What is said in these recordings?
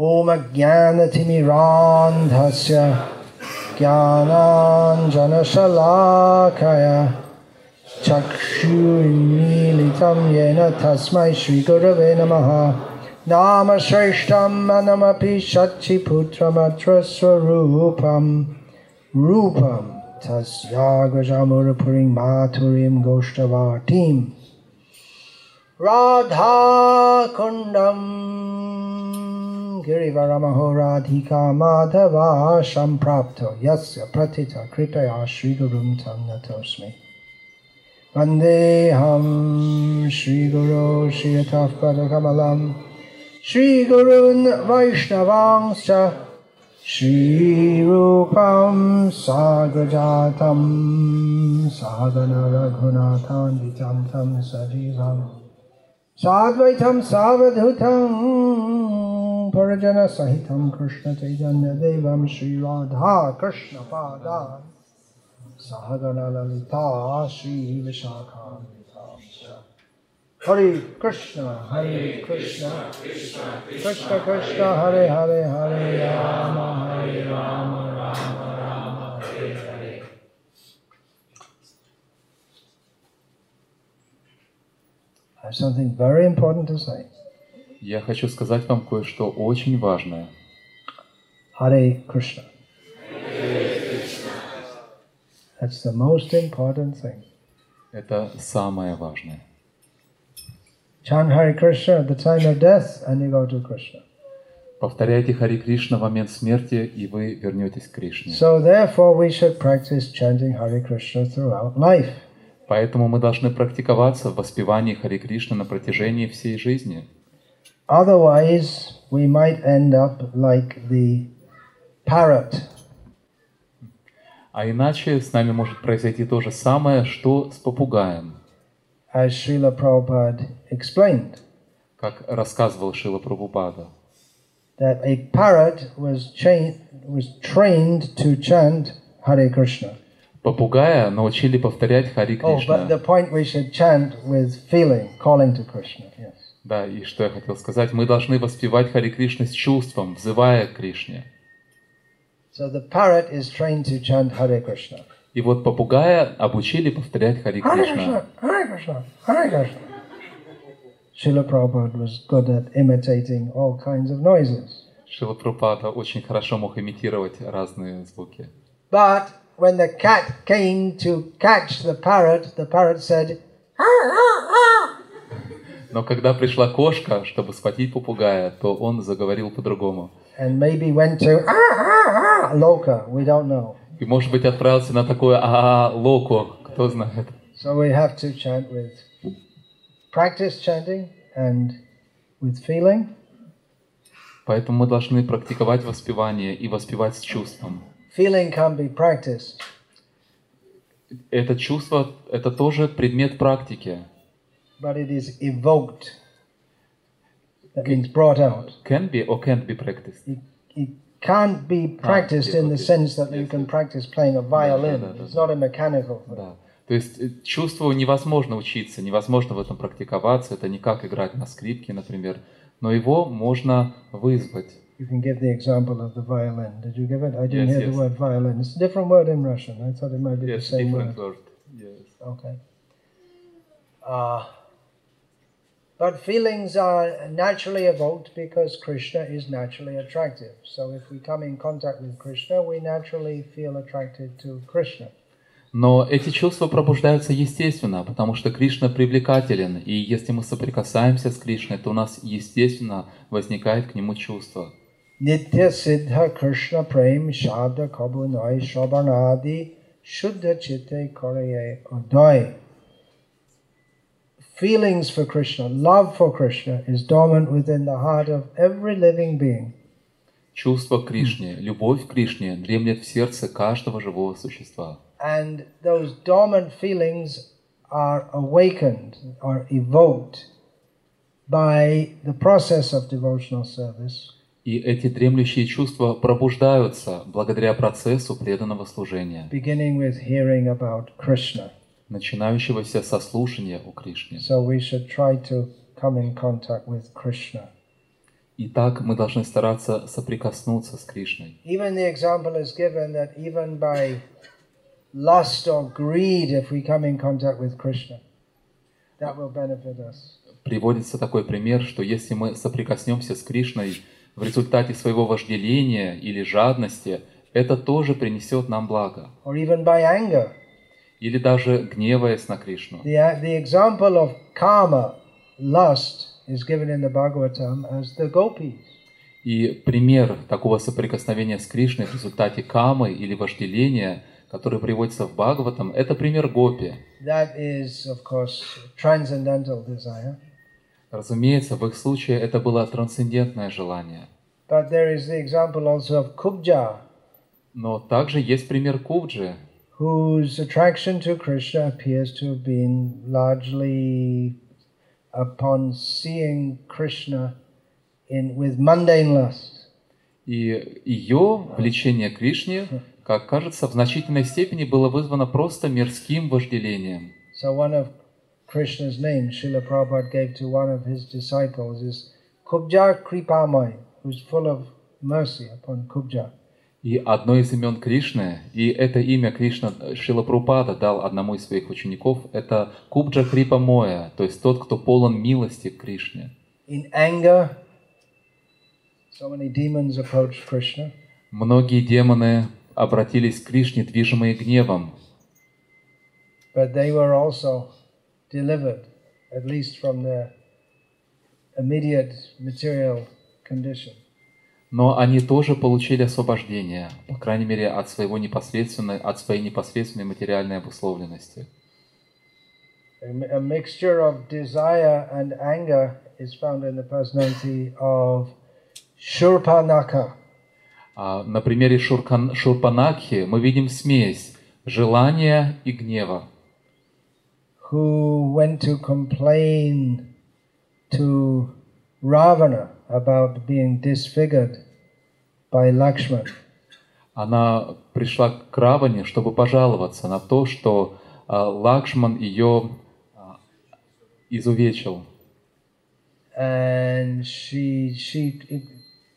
ॐ ज्ञानतिमिरान्धस्य ज्ञानाञ्जनशलाखय चक्षुन्मीलितं येन तस्मै श्रीगुरवे नमः। नाम श्रेष्ठं मनमपि शचिपुत्रमत्रस्वरूपं रूपं तस्यागजामुरपुरीं माथुरीं गोष्ठवाटीं। राधाकुण्डम् गिरिवरमहो राधिका माधवा सम्प्राप्तो यस्य प्रथित कृपया श्रीगुरुं तं नतोऽस्मि। वन्देऽहं श्रीगुरो श्रीयतः पदकमलं। श्रीगुरून् वैष्णवांश्च श्रीरूपं साग्रजातं साधनरघुनाथान्वितं तं सजीवम्। साद्वैतं सावधूतं परिजनसहितं कृष्णचैतन्यदेवं श्रीराधा कृष्णपादान् सहगणललिता श्रीविशाखान्वितांश्च हरे कृष्ण हरे कृष्ण। कृष्ण कृष्ण, हरे हरे हरे राम हरे राम Ram. I have something very important to say. Я хочу сказать вам кое-что очень важное. Hare Krishna. That's the most important thing. Это самое важное. Chant Hare Krishna at the time of death and you go to Krishna. Повторяйте Хари Кришна в момент смерти, и вы вернетесь к Кришне. So therefore we should practice chanting Hare Krishna throughout life. Поэтому мы должны практиковаться в воспевании Хари Кришны на протяжении всей жизни. Otherwise we might end up like the parrot. А иначе с нами может произойти то же самое, что с попугаем, as Srila Prabhupada explained, как рассказывал Шила Прабхупада. that a parrot was, was trained to chant Hare Krishna. Попугая научили повторять Хари Oh, but the Кришна. point we should chant with feeling, calling to Krishna. Yes. Да, и что я хотел сказать, мы должны воспевать Хари Кришны с чувством, взывая к Кришне. So the parrot is trained to chant Hare Krishna. И вот попугая обучили повторять Хари Кришна. Srila Prabhupada was good at imitating all kinds of noises. Шила Прабхупада очень хорошо мог имитировать разные звуки. But when the cat came to catch the parrot, the parrot said. Но когда пришла кошка, чтобы схватить попугая, то он заговорил по-другому. and maybe went to ah, ah, ah, loka. We don't know. И, может быть, отправился на такое а локо, кто знает. So we have to chant with practice chanting and with feeling. Поэтому мы должны практиковать воспевание и воспевать с чувством. Feeling can be practiced, Это чувство, это тоже предмет практики. but it is evoked. That means brought out. Can be or can't be practiced. It, it can't be practiced in the sense that you can practice playing a violin. да, да, It's not a mechanical thing. Да. То есть э, чувству невозможно учиться, невозможно в этом практиковаться. Это не как играть на скрипке, например. Но его можно вызвать. You can give the example of the violin. Did you give it? I didn't Yes, hear yes. the word violin. It's a different word in Russian. I thought it might be Yes, the same different word. word. Yes. Okay. Uh, but feelings are naturally evoked because Krishna is naturally attractive. So if we come in contact with Krishna, we naturally feel attracted to Krishna. Но эти чувства пробуждаются естественно, потому что Кришна привлекателен, и если мы соприкасаемся с Кришной, то у нас естественно возникает к нему чувство. Nitya Siddha Krishna Prem Shabda Kabunai Shravanadi Shuddha Chitte Koreye Uday. Feelings for Krishna, love for Krishna is dormant within the heart of every living being. Чувство к Кришне, любовь к Кришне дремлет в сердце каждого живого существа. and those dormant feelings are awakened or evoked by the process of devotional service И эти дремлющие чувства пробуждаются благодаря процессу преданного служения, начинающегося со слушания у Кришны. so we should try to come in contact with krishna И так мы должны стараться соприкоснуться с Кришной. Even the example is given that even by lust or greed, if we come in contact with Krishna, that will benefit us. Приводится такой пример, что если мы соприкоснемся с Кришной в результате своего вожделения или жадности, это тоже принесет нам благо. Or even by anger. Или даже гневаясь на Кришну. The, the example of karma, lust, is given in the Bhagavatam as the gopis. И пример такого соприкосновения с Кришной в результате камы или вожделения, который приводится в Бхагаватам, это пример гопи. That is, of course, transcendental desire. Разумеется, в их случае это было трансцендентное желание. But there is the example also of Kubja, Но также есть пример Кубджи, whose attraction to Krishna appears to have been largely upon seeing Krishna in with mundane lust. и ее влечение к Кришне, как кажется, в значительной степени было вызвано просто мирским вожделением. So one of Krishna's names Srila Prabhupada gave to one of his disciples is Kubja Kripamai, who's full of mercy upon Kubja. И одно из имен Кришны, и это имя Кришна Шила Прупада дал одному из своих учеников, это Кубджа Крипа Моя, то есть тот, кто полон милости к Кришне. In anger, so many demons approached Krishna. Многие демоны обратились к Кришне, движимые гневом, but they were also delivered, at least from their immediate material condition. но они тоже получили освобождение, по крайней мере, от, своего непосредственной, от своей непосредственной материальной обусловленности. A, mi- a mixture of desire and anger is found in the personality of Shurpanaka. На примере Шуркан, Шурпанакхи мы видим смесь желания и гнева. who went to complain to Ravana about being disfigured by Lakshman. Она пришла к Раване, чтобы пожаловаться на то, что а, Лакшман ее а, изувечил. And she she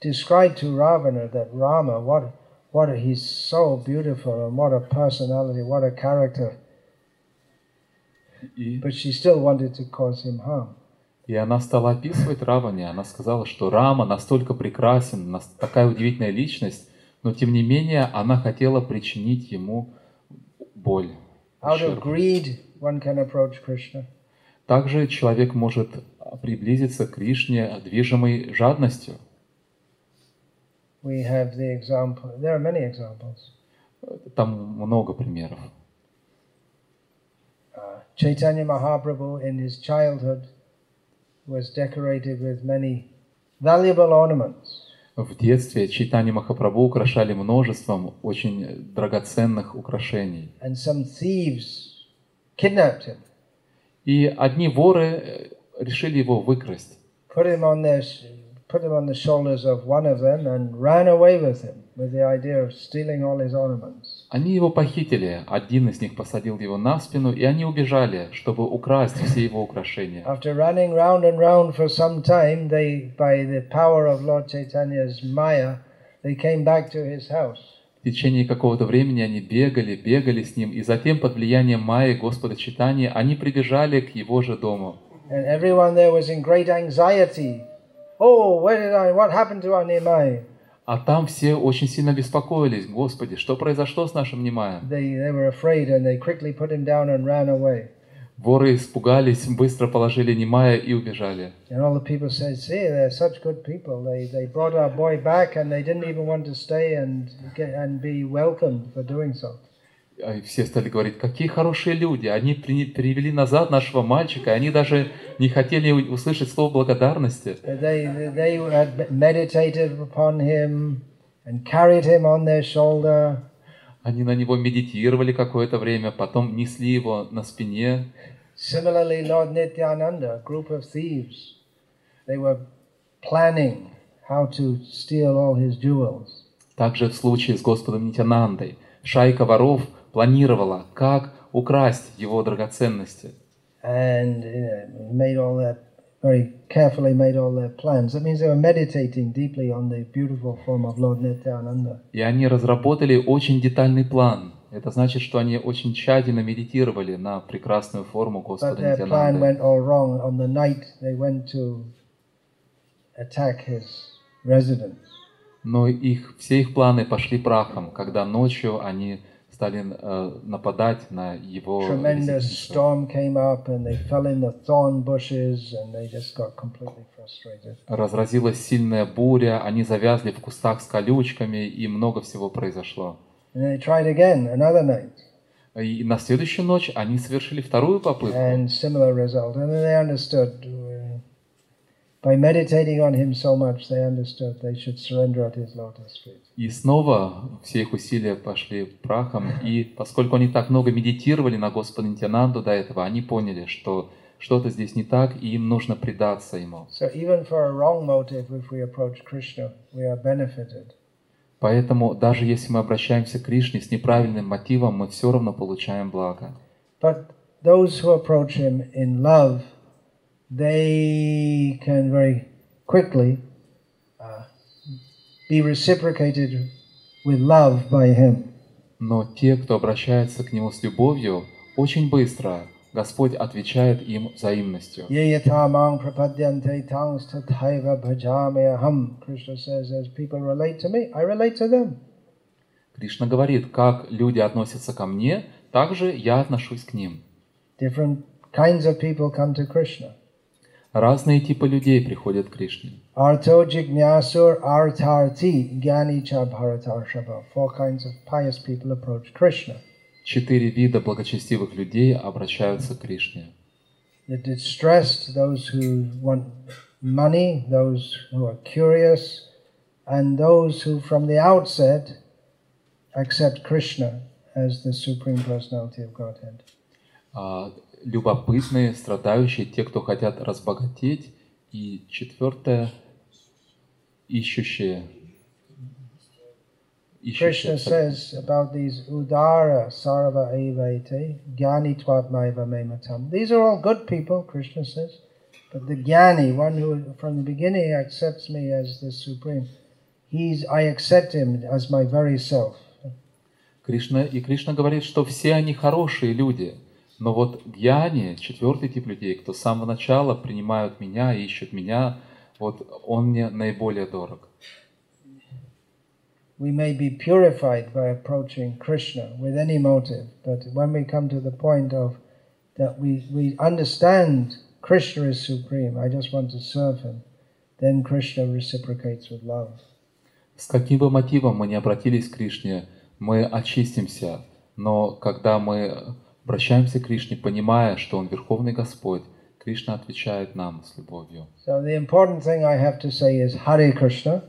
described to Ravana that Rama, what what a, he's so beautiful and what a personality, what a character. И, But she still wanted to cause him harm. и она стала описывать Раване. Она сказала, что Рама настолько прекрасен, такая удивительная личность, но тем не менее она хотела причинить ему боль. Out of greed, one can approach Krishna. Также человек может приблизиться к Кришне, движимой жадностью. We have the example. There are many examples. Там много примеров. Uh, Chaitanya Mahaprabhu in his childhood was decorated with many valuable ornaments. В детстве Чайтани Махапрабху украшали множеством очень драгоценных украшений. And some thieves kidnapped him, И одни воры э, решили его выкрасть. put him on their, sh- put him on the shoulders of one of them, and ran away with him with the idea of stealing all his ornaments. Они его похитили, один из них посадил его на спину, и они убежали, чтобы украсть все его украшения. After running round and round for some time, they, by the power of Lord Chaitanya's Maya, they came back to his house. В течение какого-то времени они бегали, бегали с ним, и затем под влиянием Майи Господа Читания они прибежали к его же дому. And everyone there was in great anxiety. Oh, where did I, what happened to our Nimai? А там все очень сильно беспокоились. Господи, что произошло с нашим Немаем? Воры испугались, быстро положили Немая и убежали. А и Все стали говорить, какие хорошие люди. Они при- привели назад нашего мальчика, они даже не хотели услышать слово благодарности. They, they had meditated upon him and carried him on their shoulder. Они на него медитировали какое-то время, потом несли его на спине. Similarly, Lord Nityananda, a group of thieves, they were planning how to steal all his jewels. Также в случае с Господом Нитянандой шайка воров планировала, как украсть его драгоценности. And you know, made all that very carefully made all their plans. That means they were meditating deeply on the beautiful form of Lord Nityananda. И они разработали очень детальный план. Это значит, что они очень тщательно медитировали на прекрасную форму Господа Нитянанды. Но их, все их планы пошли прахом, когда ночью они стали э, нападать на его Tremendous storm came up and they fell in the thorn bushes and they just got completely frustrated. Разразилась сильная буря, они завязли в кустах с колючками, и много всего произошло. And they tried again another night И на следующую ночь они совершили вторую попытку. and similar result. And then they understood uh, by meditating on him so much, they understood they should surrender at his lotus feet. И снова все их усилия пошли прахом. И поскольку они так много медитировали на Господа Нитянанду до этого, они поняли, что что-то здесь не так, и им нужно предаться ему. So even for a wrong motive, if we approach Krishna, we are benefited. Поэтому даже если мы обращаемся к Кришне с неправильным мотивом, мы все равно получаем благо. But those who approach him in love, they can very quickly uh, be reciprocated with love by him. Но те, кто обращается к Нему с любовью, очень быстро Господь отвечает им взаимностью. Ye yatamang prapadyante tangs tathaiva bhajame aham. Krishna says, as people relate to me, I relate to them. Кришна говорит, как люди относятся ко мне, так же я отношусь к ним. Different kinds of people come to Krishna. Разные типы людей приходят к Кришне. Arto jignasur artarti gyani cha bharatarshava. Four kinds of pious people approach Krishna. Четыре вида благочестивых людей обращаются к Кришне. The distressed, those who want money, those who are curious, and those who from the outset accept Krishna as the Supreme Personality of Godhead. А, любопытные, страдающие, те, кто хотят разбогатеть. И четвертое, ищущие. Krishna says about these udara sarva evate gyani twatmaiva mematam. These are all good people, Krishna says. But the gyani, one who from the beginning accepts me as the supreme, he's I accept him as my very self. Кришна, и Кришна говорит, что все они хорошие люди. Но вот гьяни, четвертый тип людей, кто с самого начала принимают меня, ищут меня, вот он мне наиболее дорог. We may be purified by approaching Krishna with any motive, but when we come to the point of that we, we understand Krishna is supreme, I just want to serve him, then Krishna reciprocates with love. С каким бы мотивом мы не обратились к Кришне, мы очистимся. Но когда мы обращаемся к Кришне, понимая, что Он Верховный Господь, Кришна отвечает нам с любовью. So the important thing I have to say is Hare Krishna,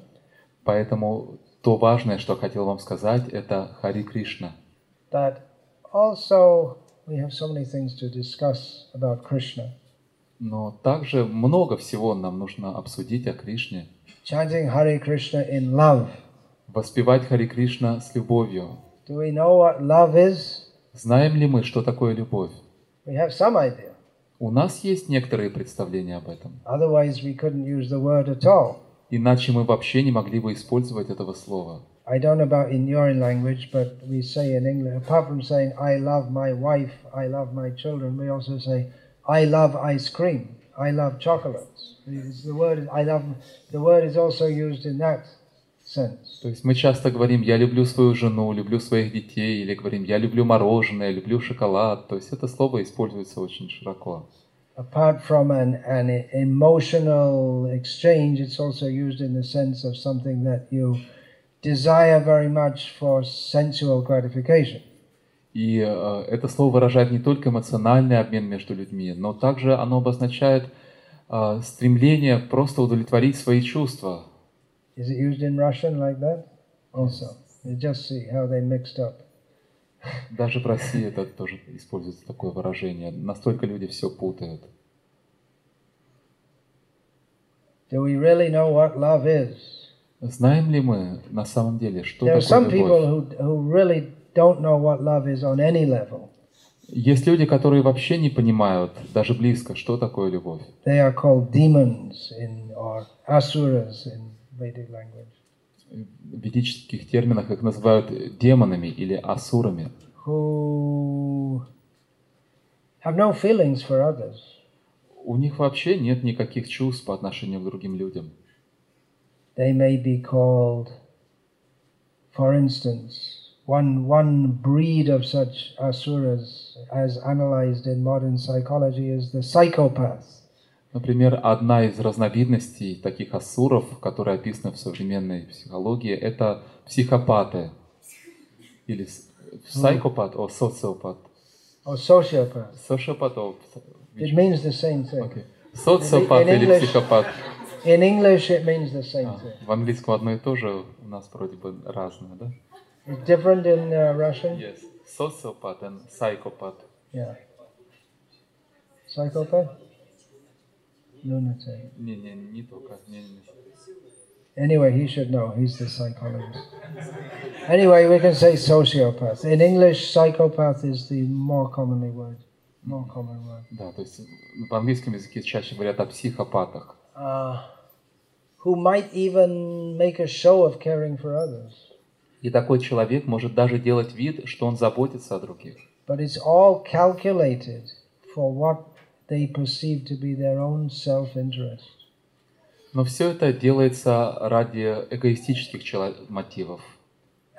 Поэтому то важное, что хотел вам сказать, это Хари Кришна. that also we have so many things to discuss about Krishna. Но также много всего нам нужно обсудить о Кришне. Chanting Hare Krishna in love. Воспевать Хари Кришна с любовью. Do we know what love is? Знаем ли мы, что такое любовь? We have some idea. У нас есть некоторые представления об этом. Otherwise, we couldn't use the word at all. Иначе мы вообще не могли бы использовать этого слова. I don't know about in your language, but we say in English, apart from saying, I love my wife, I love my children, we also say, I love ice cream, I love chocolates. It's the word, I love, the word is also used in that. То есть мы часто говорим «я люблю свою жену», «люблю своих детей», или говорим «я люблю мороженое», «люблю шоколад». То есть это слово используется очень широко. Apart from an, an emotional exchange, it's also used in the sense of something that you desire very much for sensual gratification. И э, это слово выражает не только эмоциональный обмен между людьми, но также оно обозначает э, стремление просто удовлетворить свои чувства. Is it used in Russian like that? Also, you just see how they mixed up. Даже в России это тоже используется такое выражение. Настолько люди все путают. Do we really know what love is? Знаем ли мы на самом деле, что There are some такое people любовь? who, who really don't know what love is on any level. Есть люди, которые вообще не понимают, даже близко, что такое любовь. They are called demons in or asuras in Vedic language, В ведических терминах их называют демонами или асурами, who have no feelings for others. У них вообще нет никаких чувств по отношению к другим людям. They may be called, for instance, one one breed of such asuras, as analyzed in modern psychology, is the psychopath. Например, одна из разновидностей таких асуров, которые описаны в современной психологии, это психопаты. Или с- психопат, о, социопат. or sociopath. Социопат, о, It means the same thing. окей. Социопат In или English- психопат. In English, it means the same А, thing. в английском одно и то же у нас вроде бы разное, да? It's different in uh, Russian. Yes. Социопат and psychopath. Yeah. Psychopath? Lunatic. Не, не, не только. Не, не. Anyway, he should know. He's the psychologist. Anyway, we can say sociopath. In English, psychopath is the more commonly word. More common word. Да, то есть в английском языке чаще говорят о психопатах, Uh, who might even make a show of caring for others. И такой человек может даже делать вид, что он заботится о других. But it's all calculated for what they perceive to be their own self interest. Но все это делается ради эгоистических чело- мотивов.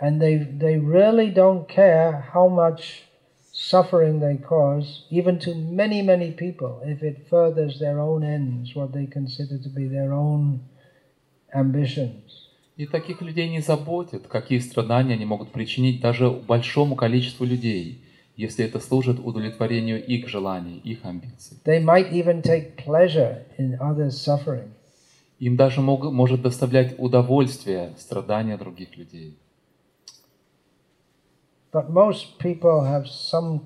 And they, they really don't care how much suffering they cause, even to many, many people, if it furthers their own ends, what they consider to be their own ambitions. И таких людей не заботит, какие страдания они могут причинить даже большому количеству людей, если это служит удовлетворению их желаний, их амбиций. They might even take pleasure in others' suffering. Им даже мог- может доставлять удовольствие страдания других людей. But most people have some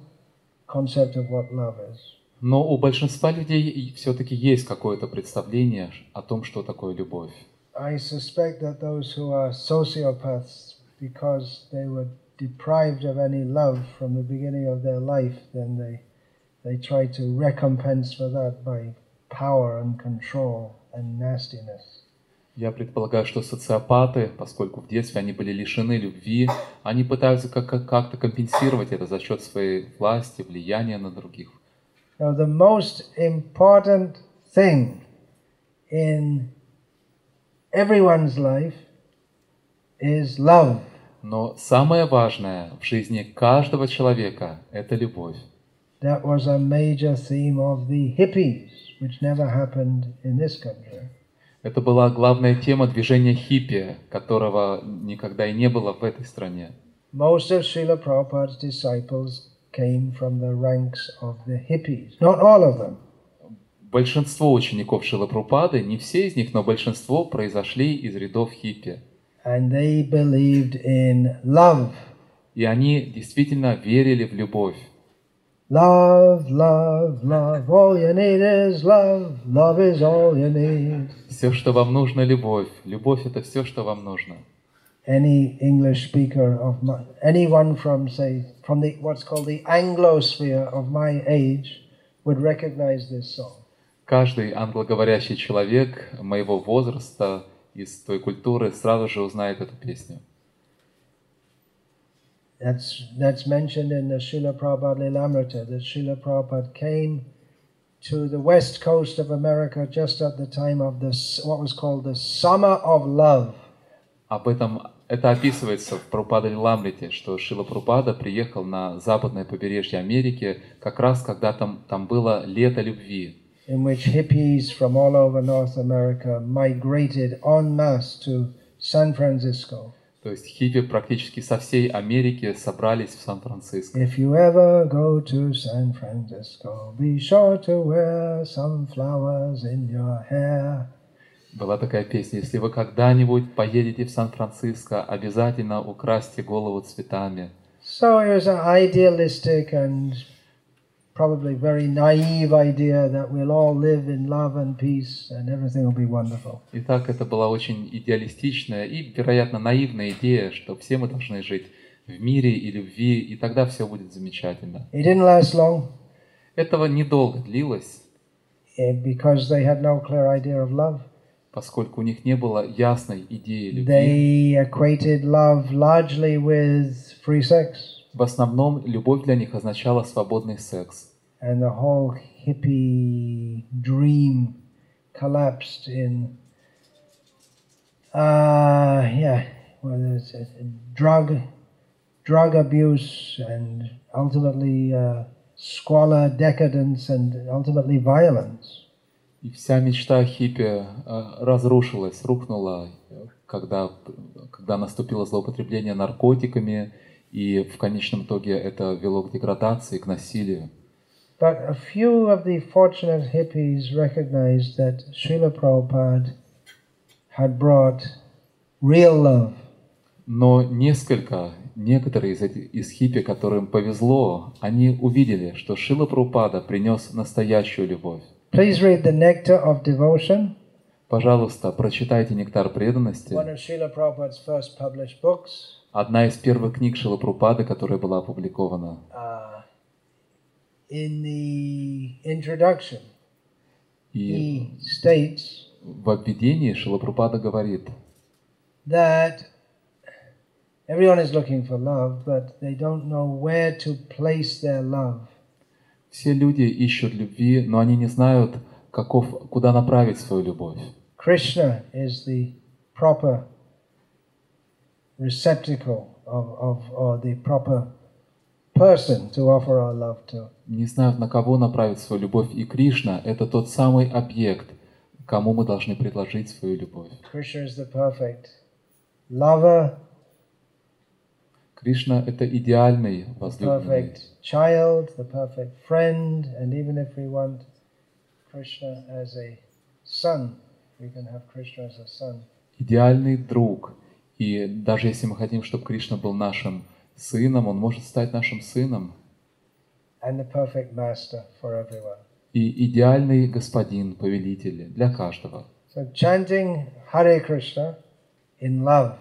concept of what love is. Но у большинства людей все-таки есть какое-то представление о том, что такое любовь. I suspect that those who are sociopaths, because they were deprived of any love from the beginning of their life, then they they try to recompense for that by power and control and nastiness. Я предполагаю, что социопаты, поскольку в детстве они были лишены любви, они пытаются как- как- как-то компенсировать это за счет своей власти, влияния на других. Now, the most important thing in everyone's life is love. Но самое важное в жизни каждого человека – это любовь. That was a major theme of the hippies, which never happened in this country. Это была главная тема движения хиппи, которого никогда и не было в этой стране. Most of Srila Prabhupada's disciples came from the ranks of the hippies. Not all of them. Большинство учеников Шилапрупады, не все из них, но большинство произошли из рядов хиппи. And they believed in love. И они действительно верили в любовь. Love, love, love. All you need is love. Love is all you need. Все, что вам нужно, любовь. Любовь – это все, что вам нужно. Any English speaker of my, anyone from say from the what's called the Anglosphere of my age would recognize this song. Каждый англоговорящий человек моего возраста из той культуры сразу же узнает эту песню. That's that's mentioned in the Srila Prabhupada Lilamrita that Srila Prabhupada came to the west coast of America just at the time of this what was called the Summer of Love. Об этом это описывается в Прабхупада Ламрите, что Шила Прабхупада приехал на западное побережье Америки как раз когда там, там было лето любви, in which hippies from all over North America migrated en masse to San Francisco. То есть хиппи практически со всей Америки собрались в Сан-Франциско. If you ever go to San Francisco, be sure to wear some flowers in your hair. Была такая песня, если вы когда-нибудь поедете в Сан-Франциско, обязательно украсьте голову цветами. So it was an idealistic and probably very naive idea that we'll all live in love and peace and everything will be wonderful. Итак, это была очень идеалистичная и, вероятно, наивная идея, что все мы должны жить в мире и любви, и тогда все будет замечательно. It didn't last long Этого недолго длилось, eh, because they had no clear idea of love. поскольку у них не было ясной идеи любви. They equated love largely with free sex, В основном любовь для них означала свободный секс. and the whole hippie dream collapsed in, uh, yeah, well, it's a, drug, drug abuse, and ultimately uh, squalor, decadence, and ultimately violence. И вся мечта хиппи э, разрушилась, рухнула, когда, когда наступило злоупотребление наркотиками, и в конечном итоге это вело к деградации, к насилию. But a few of the fortunate hippies recognized that Srila Prabhupada had brought real love. Но несколько, некоторые из, этих, из хиппи, которым повезло, они увидели, что Шила Прабхупада принес настоящую любовь. Please read the Nectar of Devotion, Пожалуйста, прочитайте «Нектар преданности». one of Srila Prabhupada's first published books. Одна из первых книг Шила Прабхупады, которая была опубликована. Uh, in the introduction, he states в обведении Шила Прабхупада говорит, that everyone is looking for love, but they don't know where to place their love. все люди ищут любви, но они не знают, каков, куда направить свою любовь. Krishna is the proper receptacle of, of or the proper person to offer our love to. Не знают, на кого направить свою любовь. И Кришна — это тот самый объект, кому мы должны предложить свою любовь. Krishna is the perfect lover, Кришна — это идеальный возлюбленный, perfect child, the perfect friend, and even if we want Krishna as a son, we can have Krishna as a son. идеальный друг. И даже если мы хотим, чтобы Кришна был нашим сыном, он может стать нашим сыном. And the perfect master for everyone. И идеальный господин, повелитель для каждого. So chanting Hare Krishna in love.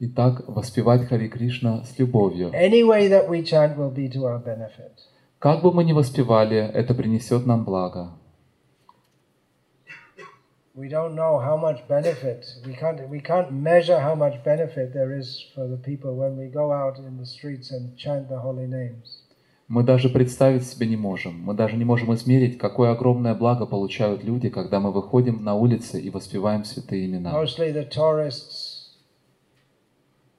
Итак, воспевать Хари Кришна с любовью. Any way that we chant will be to our benefit. Как бы мы ни воспевали, это принесет нам благо. We don't know how much benefit we can't we can't measure how much benefit there is for the people when we go out in the streets and chant the holy names. Мы даже представить себе не можем. Мы даже не можем измерить, какое огромное благо получают люди, когда мы выходим на улицы и воспеваем святые имена. Mostly the tourists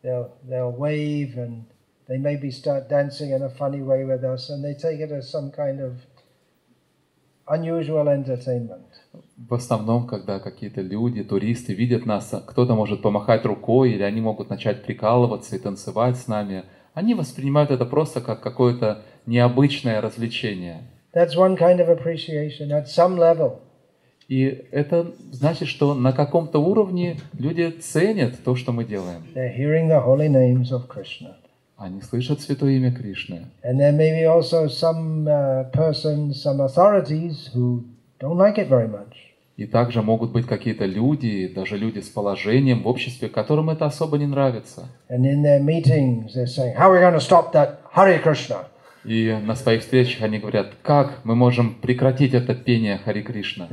they'll they'll wave and they maybe start dancing in a funny way with us and they take it as some kind of unusual entertainment. В основном, когда какие-то люди, туристы видят нас, кто-то может помахать рукой, или они могут начать прикалываться и танцевать с нами, они воспринимают это просто как какое-то необычное развлечение. That's one kind of appreciation at some level. И это значит, что на каком-то уровне люди ценят то, что мы делаем. They're hearing the holy names of Krishna. Они слышат святое имя Кришны. And there may be also some uh, persons, some authorities who don't like it very much. И также могут быть какие-то люди, даже люди с положением в обществе, которым это особо не нравится. Saying? И на своих встречах они говорят, как мы можем прекратить это пение Хари Кришна.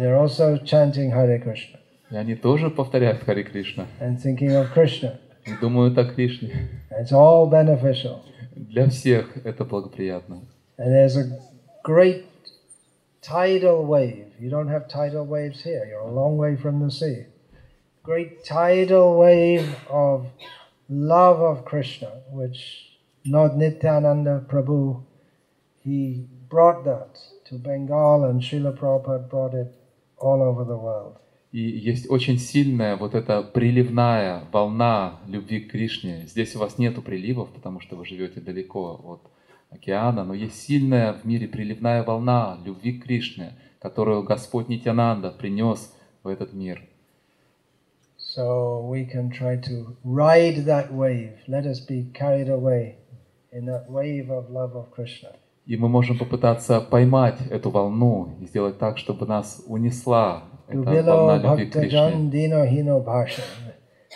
И они тоже повторяют Хари Кришна. И думают о Кришне. Для всех это благоприятно. And there's a great tidal wave. You don't have tidal waves here, you're a long way from the sea. Great tidal wave of love of Krishna, which Lord Nityananda Prabhu, he brought that to Bengal and Srila Prabhupada brought it all over the world. И есть очень сильная вот эта приливная волна любви к Кришне. Здесь у вас нету приливов, потому что вы живете далеко от океана, но есть сильная в мире приливная волна любви к Кришне, которую Господь Нитянанда принес в этот мир. So we can try to ride that wave. Let us be carried away in that wave of love of Krishna. И мы можем попытаться поймать эту волну и сделать так, чтобы нас унесла эта волна любви к Кришне. bhaktajan dino hino bhasha.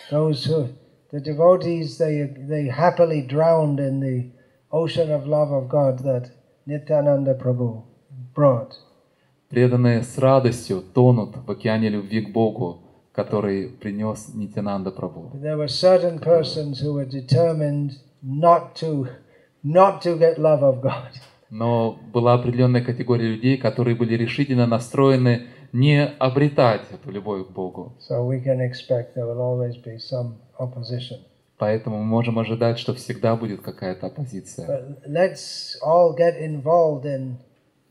Those who the devotees they they happily drowned in the ocean of love of God that Nityananda Prabhu brought. Преданные с радостью тонут в океане любви к Богу, который принес Нитянанда. But there were certain persons who were determined not to not to get love of God. Но была определенная категория людей, которые были решительно настроены не обретать эту любовь к Богу. So we can expect there will always be some opposition. Поэтому мы можем ожидать, что всегда будет какая-то оппозиция. Let's all get involved in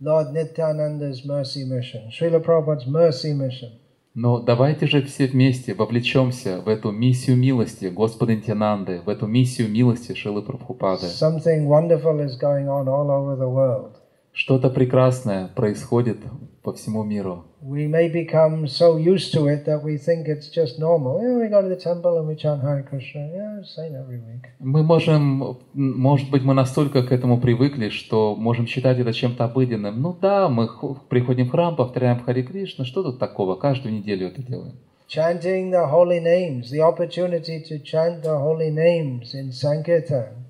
Lord Nityananda's mercy mission, Srila Prabhupada's mercy mission. Но давайте же все вместе вовлечемся в эту миссию милости Господа Нитянанды, в эту миссию милости Шилы Прабхупады. Something wonderful is going on all over the world. Что-то прекрасное происходит по всему миру. We may become so used to it that we think it's just normal. Yeah, we go to the temple and we chant Hare Krishna. Yeah, same every week. Мы можем, может быть, мы настолько к этому привыкли, что можем считать это чем-то обыденным. Ну да, мы приходим в храм, повторяем Хари Кришна, что тут такого? Каждую неделю это делаем. Chanting the holy names, the opportunity to chant the holy names in Sankirtan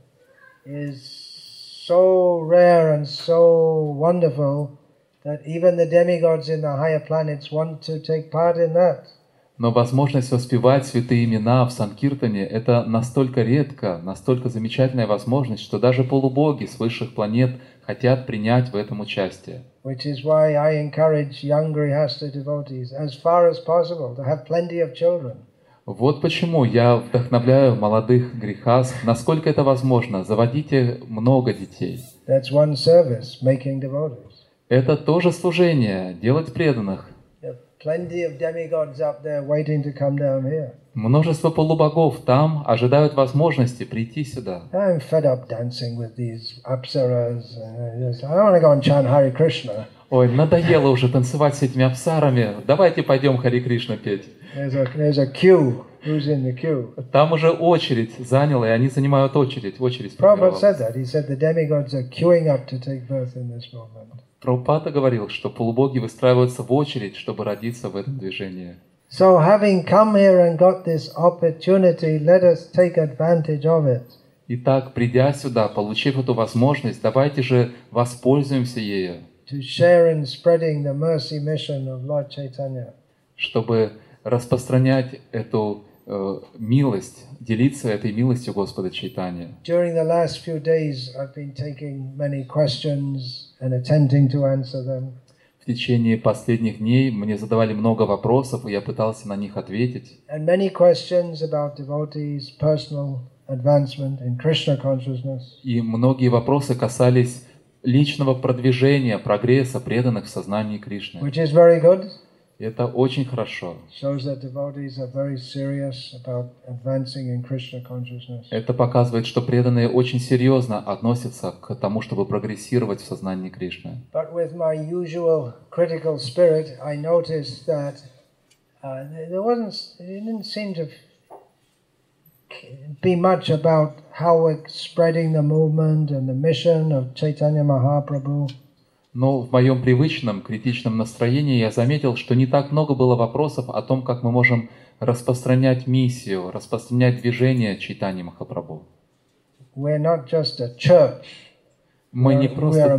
is so rare and so wonderful that even the demigods in the higher planets want to take part in that. Но возможность воспевать святые имена в Санкиртане – это настолько редко, настолько замечательная возможность, что даже полубоги с высших планет хотят принять в этом участие. Which is why I encourage young Grihasta devotees, as far as possible, to have plenty of children. Вот почему я вдохновляю молодых грехас, насколько это возможно, заводите много детей. That's one service, making devotees. Это тоже служение, делать преданных. Множество полубогов там ожидают возможности прийти сюда. Krishna. Ой, надоело уже танцевать с этими апсарами, давайте пойдем Хари Кришна петь. Там уже очередь заняла, и они занимают очередь, очередь. Прабхупада говорил, что полубоги выстраиваются в очередь, чтобы родиться в этом движении. So, having come here and got this opportunity, let us take advantage of it. Итак, придя сюда, получив эту возможность, давайте же воспользуемся ею, to share in spreading the mercy mission of Lord Chaitanya. чтобы распространять эту э, милость, делиться этой милостью Господа Чайтания. During the last few days, I've been taking many questions and attempting to answer them. В течение последних дней мне задавали много вопросов, и я пытался на них ответить. And many questions about devotees' personal advancement in Krishna consciousness. И многие вопросы касались личного продвижения, прогресса преданных в сознании Кришны. Which is very good. Это очень хорошо. Это показывает, что преданные очень серьезно относятся к тому, чтобы прогрессировать в сознании Кришны. But with my usual critical spirit, I noticed that uh, there there wasn't, it didn't seem to be much about how we're spreading the movement and the mission of Chaitanya Mahaprabhu. Но в моем привычном критичном настроении я заметил, что не так много было вопросов о том, как мы можем распространять миссию, распространять движение Чайтани Махапрабху. Мы не просто,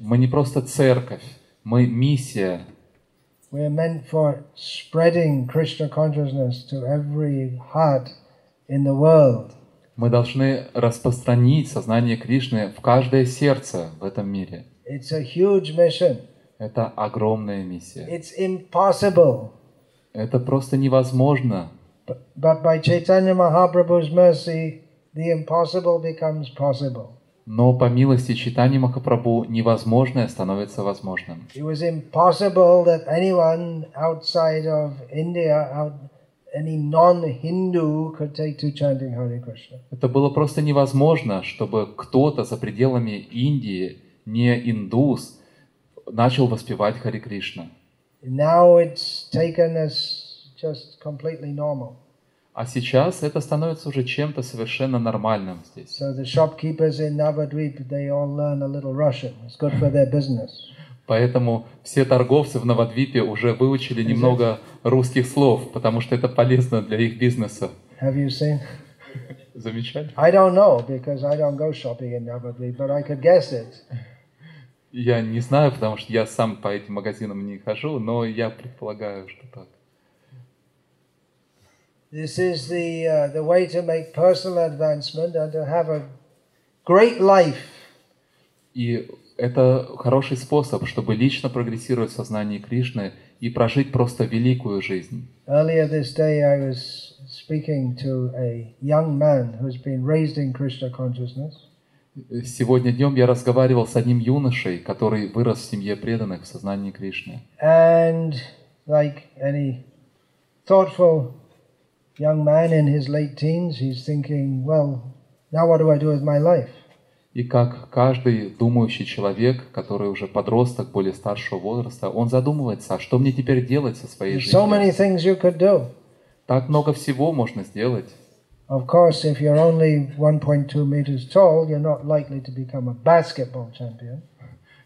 мы не просто церковь, мы миссия. We're meant for spreading Krishna consciousness to every heart in the world. Мы должны распространить сознание Кришны в каждое сердце в этом мире. It's a huge mission. Это огромная миссия. It's impossible. Это просто невозможно. But, by Chaitanya Mahaprabhu's mercy, the impossible becomes possible. Но по милости Читани Махапрабху невозможное становится возможным. It was impossible that anyone outside of India, out, any non-Hindu, could take to chanting Hare Krishna. Это было просто невозможно, чтобы кто-то за пределами Индии, не индус, начал воспевать Хари Кришна. Now it's taken as just completely normal. А сейчас это становится уже чем-то совершенно нормальным здесь. So the shopkeepers in Navadvip, they all learn a little Russian. It's good for their business. Поэтому все торговцы в Новодвипе уже выучили немного русских слов, потому что это полезно для их бизнеса. Have you seen? Замечательно. I don't know because I don't go shopping in Navadvip, but I could guess it. Я не знаю, потому что я сам по этим магазинам не хожу, но я предполагаю, что так. This is the uh, the way to make personal advancement and to have a great life. И это хороший способ, чтобы лично прогрессировать в сознании Кришны и прожить просто великую жизнь. Earlier this day, I was speaking to a young man who's been raised in Krishna consciousness. Сегодня днем я разговаривал с одним юношей, который вырос в семье преданных в сознании Кришны. And like any thoughtful young man in his late teens, he's thinking, well, now what do I do with my life? И как каждый думающий человек, который уже подросток, более старшего возраста, он задумывается, а что мне теперь делать со своей There's so many жизнью? things you could do. Так много всего можно сделать. Of course, if you're only 1.2 meters tall, you're not likely to become a basketball champion.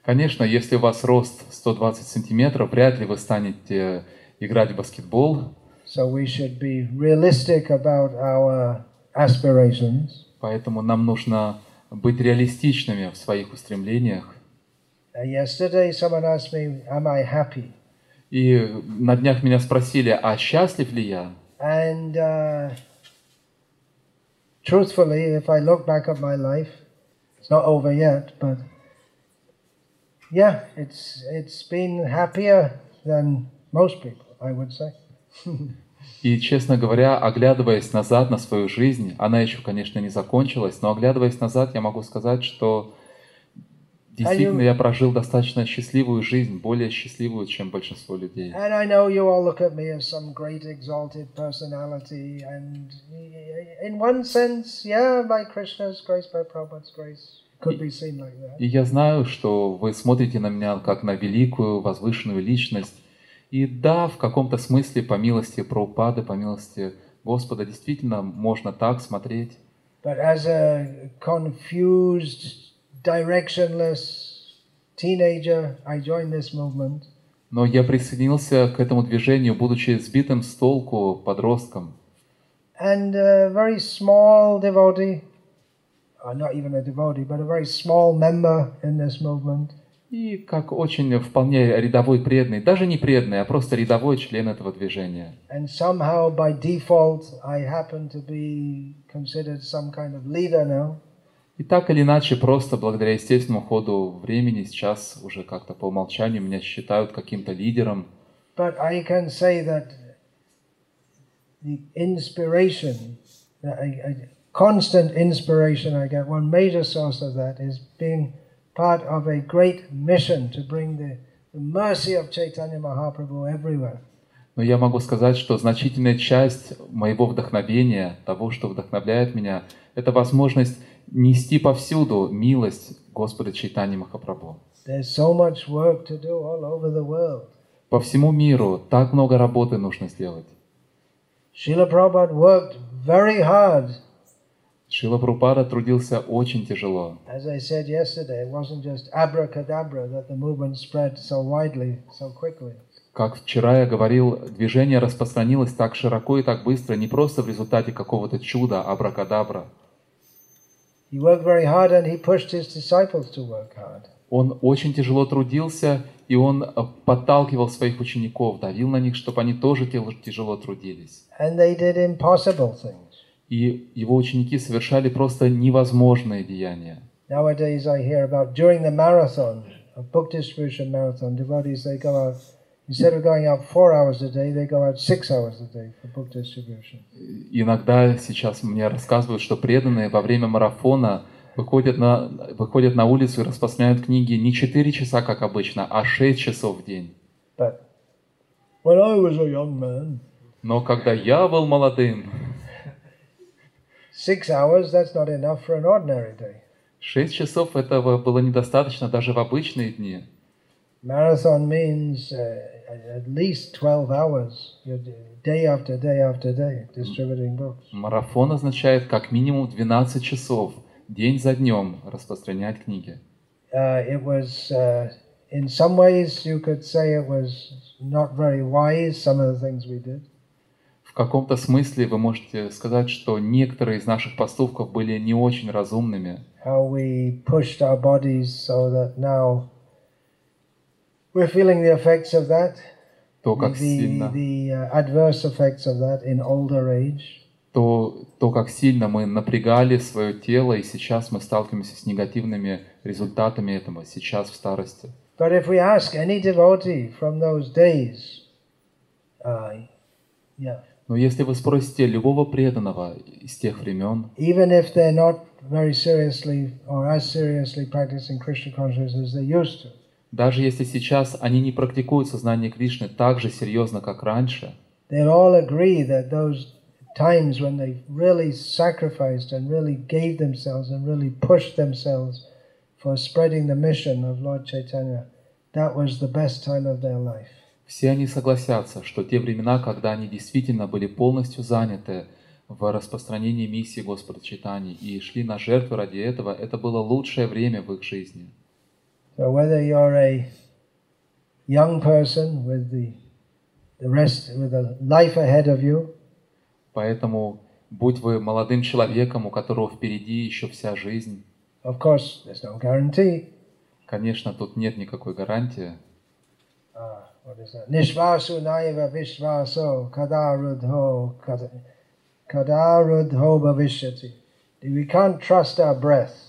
Конечно, если у вас рост 120 сантиметров, вряд ли вы станете играть в баскетбол, So we should be realistic about our aspirations. поэтому нам нужно быть реалистичными в своих устремлениях. Uh, yesterday, someone asked me, Am I happy? И на днях меня спросили, а счастлив ли я? And uh, truthfully, if I look back at my life, it's not over yet, but yeah, it's it's been happier than most people, I would say. И, честно говоря, оглядываясь назад на свою жизнь, она еще, конечно, не закончилась, но оглядываясь назад, я могу сказать, что действительно я прожил достаточно счастливую жизнь, более счастливую, чем большинство людей. And I know you all look at me as some great exalted personality, and in one sense, yeah, by Krishna's grace, by Prabhupada's grace, could be seen like that. И я знаю, что вы смотрите на меня как на великую, возвышенную личность. И да, в каком-то смысле, по милости Прабхупады, по милости Господа, действительно можно так смотреть. But as a confused, directionless teenager, I joined this movement, Но я присоединился к этому движению, будучи сбитым с толку подростком. and a very small devotee, or not even a devotee, but a very small member in this movement. И как очень вполне рядовой преданный, даже не преданный, а просто рядовой член этого движения. And somehow, by default, I happen to be considered some kind of leader now. И так или iначе, просто благодаря естественному ходу времени, сейчас уже как-то по умолчанию меня считают каким-то лидером. But I can say that the inspiration, the- constant inspiration I get, one major source of that is being part of a great mission to bring the, the mercy of Chaitanya Mahaprabhu everywhere. Но я могу сказать, что значительная часть моего вдохновения, того, что вдохновляет меня, это возможность нести повсюду милость Господа Чайтани Махапрабху. По всему миру так много работы нужно сделать. Srila Prabhupada worked very hard. Шила Прупада трудился очень тяжело. As I said yesterday, it wasn't just abracadabra that the movement spread so widely, so quickly. Как вчера я говорил, движение распространилось так широко и так быстро не просто в результате какого-то чуда, абракадабра. He worked very hard and he pushed his disciples to work hard. Он очень тяжело трудился, и он э, подталкивал своих учеников, давил на них, чтобы они тоже тяжело трудились. And they did impossible things. И его ученики совершали просто невозможные деяния. Nowadays, I hear about during the marathon, a book distribution marathon, devotees they go out instead of going out four hours a day, they go out six hours a day for book distribution. Иногда сейчас мне рассказывают, что преданные во время марафона выходят на, выходят на улицу и распространяют книги не 4 часа, как обычно, а 6 часов в день. But when I was a young man, Но когда я был молодым, six hours, that's not enough for an ordinary day. 6 часов этого было недостаточно даже в обычные дни. Marathon means uh, at least 12 hours, day after day after day, distributing books. Марафон означает как минимум 12 часов, день за днем распространять книги. Uh, it was, uh, in some ways, you could say it was not very wise, some of the things we did. В каком-то смысле вы можете сказать, что некоторые из наших поступков были не очень разумными. How we pushed our bodies so that now we're feeling the effects of that, То, the, как the, сильно, the uh, adverse effects of that in older age. то, то, как сильно мы напрягали свое тело, и сейчас мы сталкиваемся с негативными результатами этого, сейчас в старости. But if we ask any devotee from those days, uh, yeah, Но если вы спросите любого преданного из тех времен, even if they're not very seriously or as seriously practicing Krishna consciousness as they used to, даже если сейчас они не практикуют сознание Кришны так же серьезно, как раньше, they'll all agree that those times when they really sacrificed and really gave themselves and really pushed themselves for spreading the mission of Lord Chaitanya, that was the best time of their life. все они согласятся, что те времена, когда они действительно были полностью заняты в распространении миссии Господа Читани и шли на жертвы ради этого, это было лучшее время в их жизни. So whether you're a young person with the the rest with a life ahead of you, Поэтому, будь вы молодым человеком, у которого впереди еще вся жизнь, of course, there's no guarantee. конечно, тут нет никакой гарантии. Uh, what is that? Nishvasu naiva vishvaso kadarudho kada- kadarudho bhavishyati. We can't trust our breath.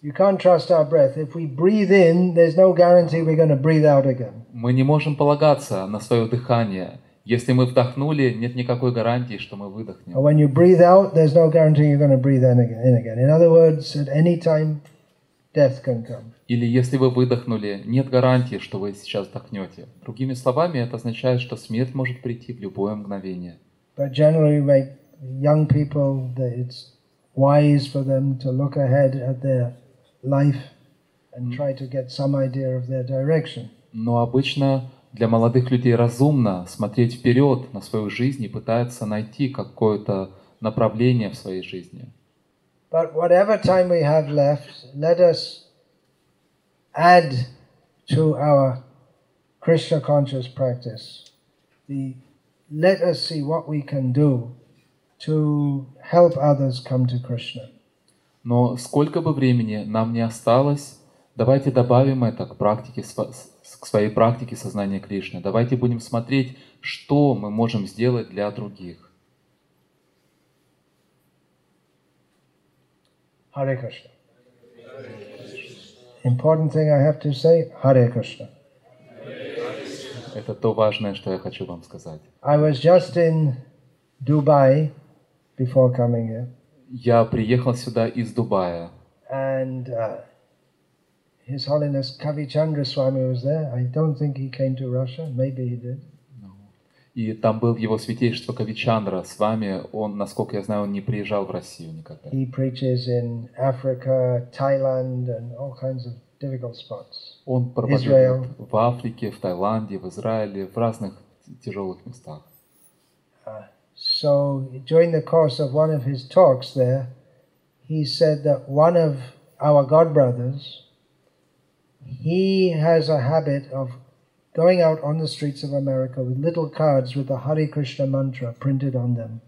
You can't trust our breath. If we breathe in, there's no guarantee we're going to breathe out again. Мы не можем полагаться на свое дыхание. Если мы вдохнули, нет никакой гарантии, что мы выдохнем. when you breathe out, there's no guarantee you're going to breathe in again. In, again. in other words, at any time, death can come. Или если вы выдохнули, нет гарантии, что вы сейчас вдохнете. Другими словами, это означает, что смерть может прийти в любое мгновение. But generally, like young people, it's wise for them to look ahead at their life and try to get some idea of their direction. Но обычно для молодых людей разумно смотреть вперед на свою жизнь и пытаться найти какое-то направление в своей жизни. But whatever time we have left, let us add to our Krishna conscious practice. The let us see what we can do to help others come to Krishna. Но сколько бы времени нам не осталось, давайте добавим это к, практике, к своей практике сознания Кришны. Давайте будем смотреть, что мы можем сделать для других. Hare Krishna. Important thing I have to say, Hare Krishna. Это то важное, что я хочу вам сказать. I was just in Dubai before coming here, Я приехал сюда из Дубая, and uh, His Holiness Kavi Chandra Swami was there. I don't think he came to Russia. Maybe he did. и там был его святейшество Кавичандра с вами. Он, насколько я знаю, он не приезжал в Россию никогда. He preaches in Africa, Thailand, and all kinds of difficult spots. Он проповедует в Африке, в Таиланде, в Израиле, в разных тяжелых местах. So during the course of one of his talks there, he said that one of our god brothers, he has a habit of going out on the streets of America with little cards with the Hare Krishna mantra printed on them.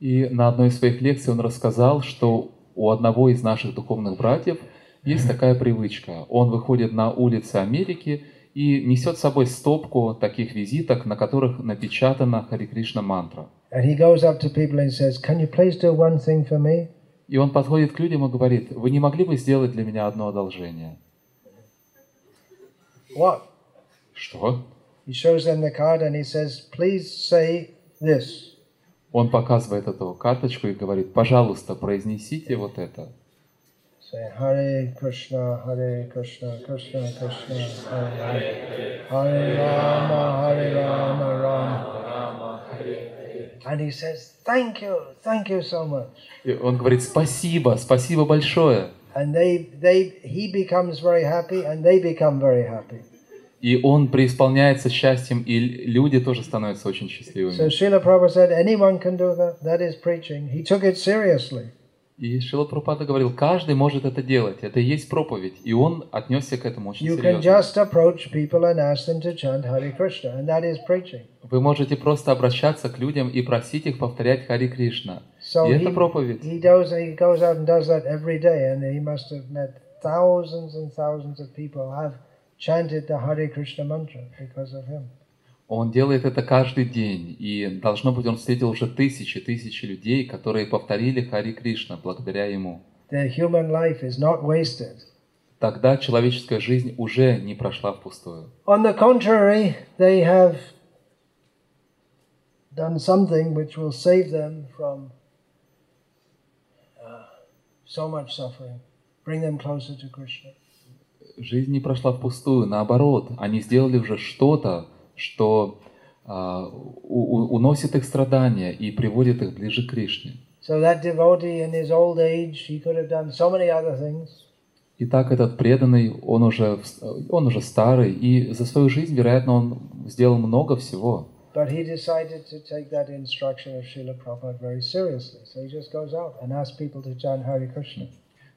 И на одной из своих лекций он рассказал, что у одного из наших духовных братьев есть такая привычка. Он выходит на улицы Америки и несет с собой стопку таких визиток, на которых напечатана Хари Кришна мантра. And he goes up to people and says, Can you please do one thing for me? И он подходит к людям и говорит, вы не могли бы сделать для меня одно одолжение? What? Что? He shows them the card and he says, Please say this. Он показывает эту карточку и говорит, пожалуйста, произнесите вот это. Say Hare Krishna, Hare Krishna, Krishna Krishna, Hare Hare, Hare Rama, Hare Rama, Rama. And he says, Thank you, thank you so much. И он говорит, спасибо, спасибо большое. And they, they, he becomes very happy and they become very happy. И он преисполняется счастьем, и люди тоже становятся очень So счастливыми. Srila Prabhupada said, anyone can do that. That is preaching. He took it seriously. И Шила Прабхупада говорил, каждый может это делать, это и есть проповедь. И он отнесся к этому очень You серьезно. Вы можете просто обращаться к людям и просить их повторять Хари Кришна. So И he, это проповедь. he does he goes out and does that every day, and he must have met thousands and thousands of people have chanted the Hare Krishna mantra because of him. Он делает это каждый день, и должно быть, он встретил уже тысячи, тысячи людей, которые повторили Хари Кришна благодаря ему. Their human life is not wasted. Тогда человеческая жизнь уже не прошла впустую. On the contrary, they have done something which will save them from uh, so much suffering, bring them closer to Krishna. Жизнь не прошла впустую, наоборот, они сделали уже что-то, что а, у- у- уносит их страдания и приводит их ближе к Кришне. So that devotee in his old age, he could have done so many other things, Итак, этот преданный, он уже, он уже старый, и за свою жизнь, вероятно, он сделал много всего. but he decided to take that instruction of Srila Prabhupada very seriously. So he just goes out and asks people to chant Hare Krishna.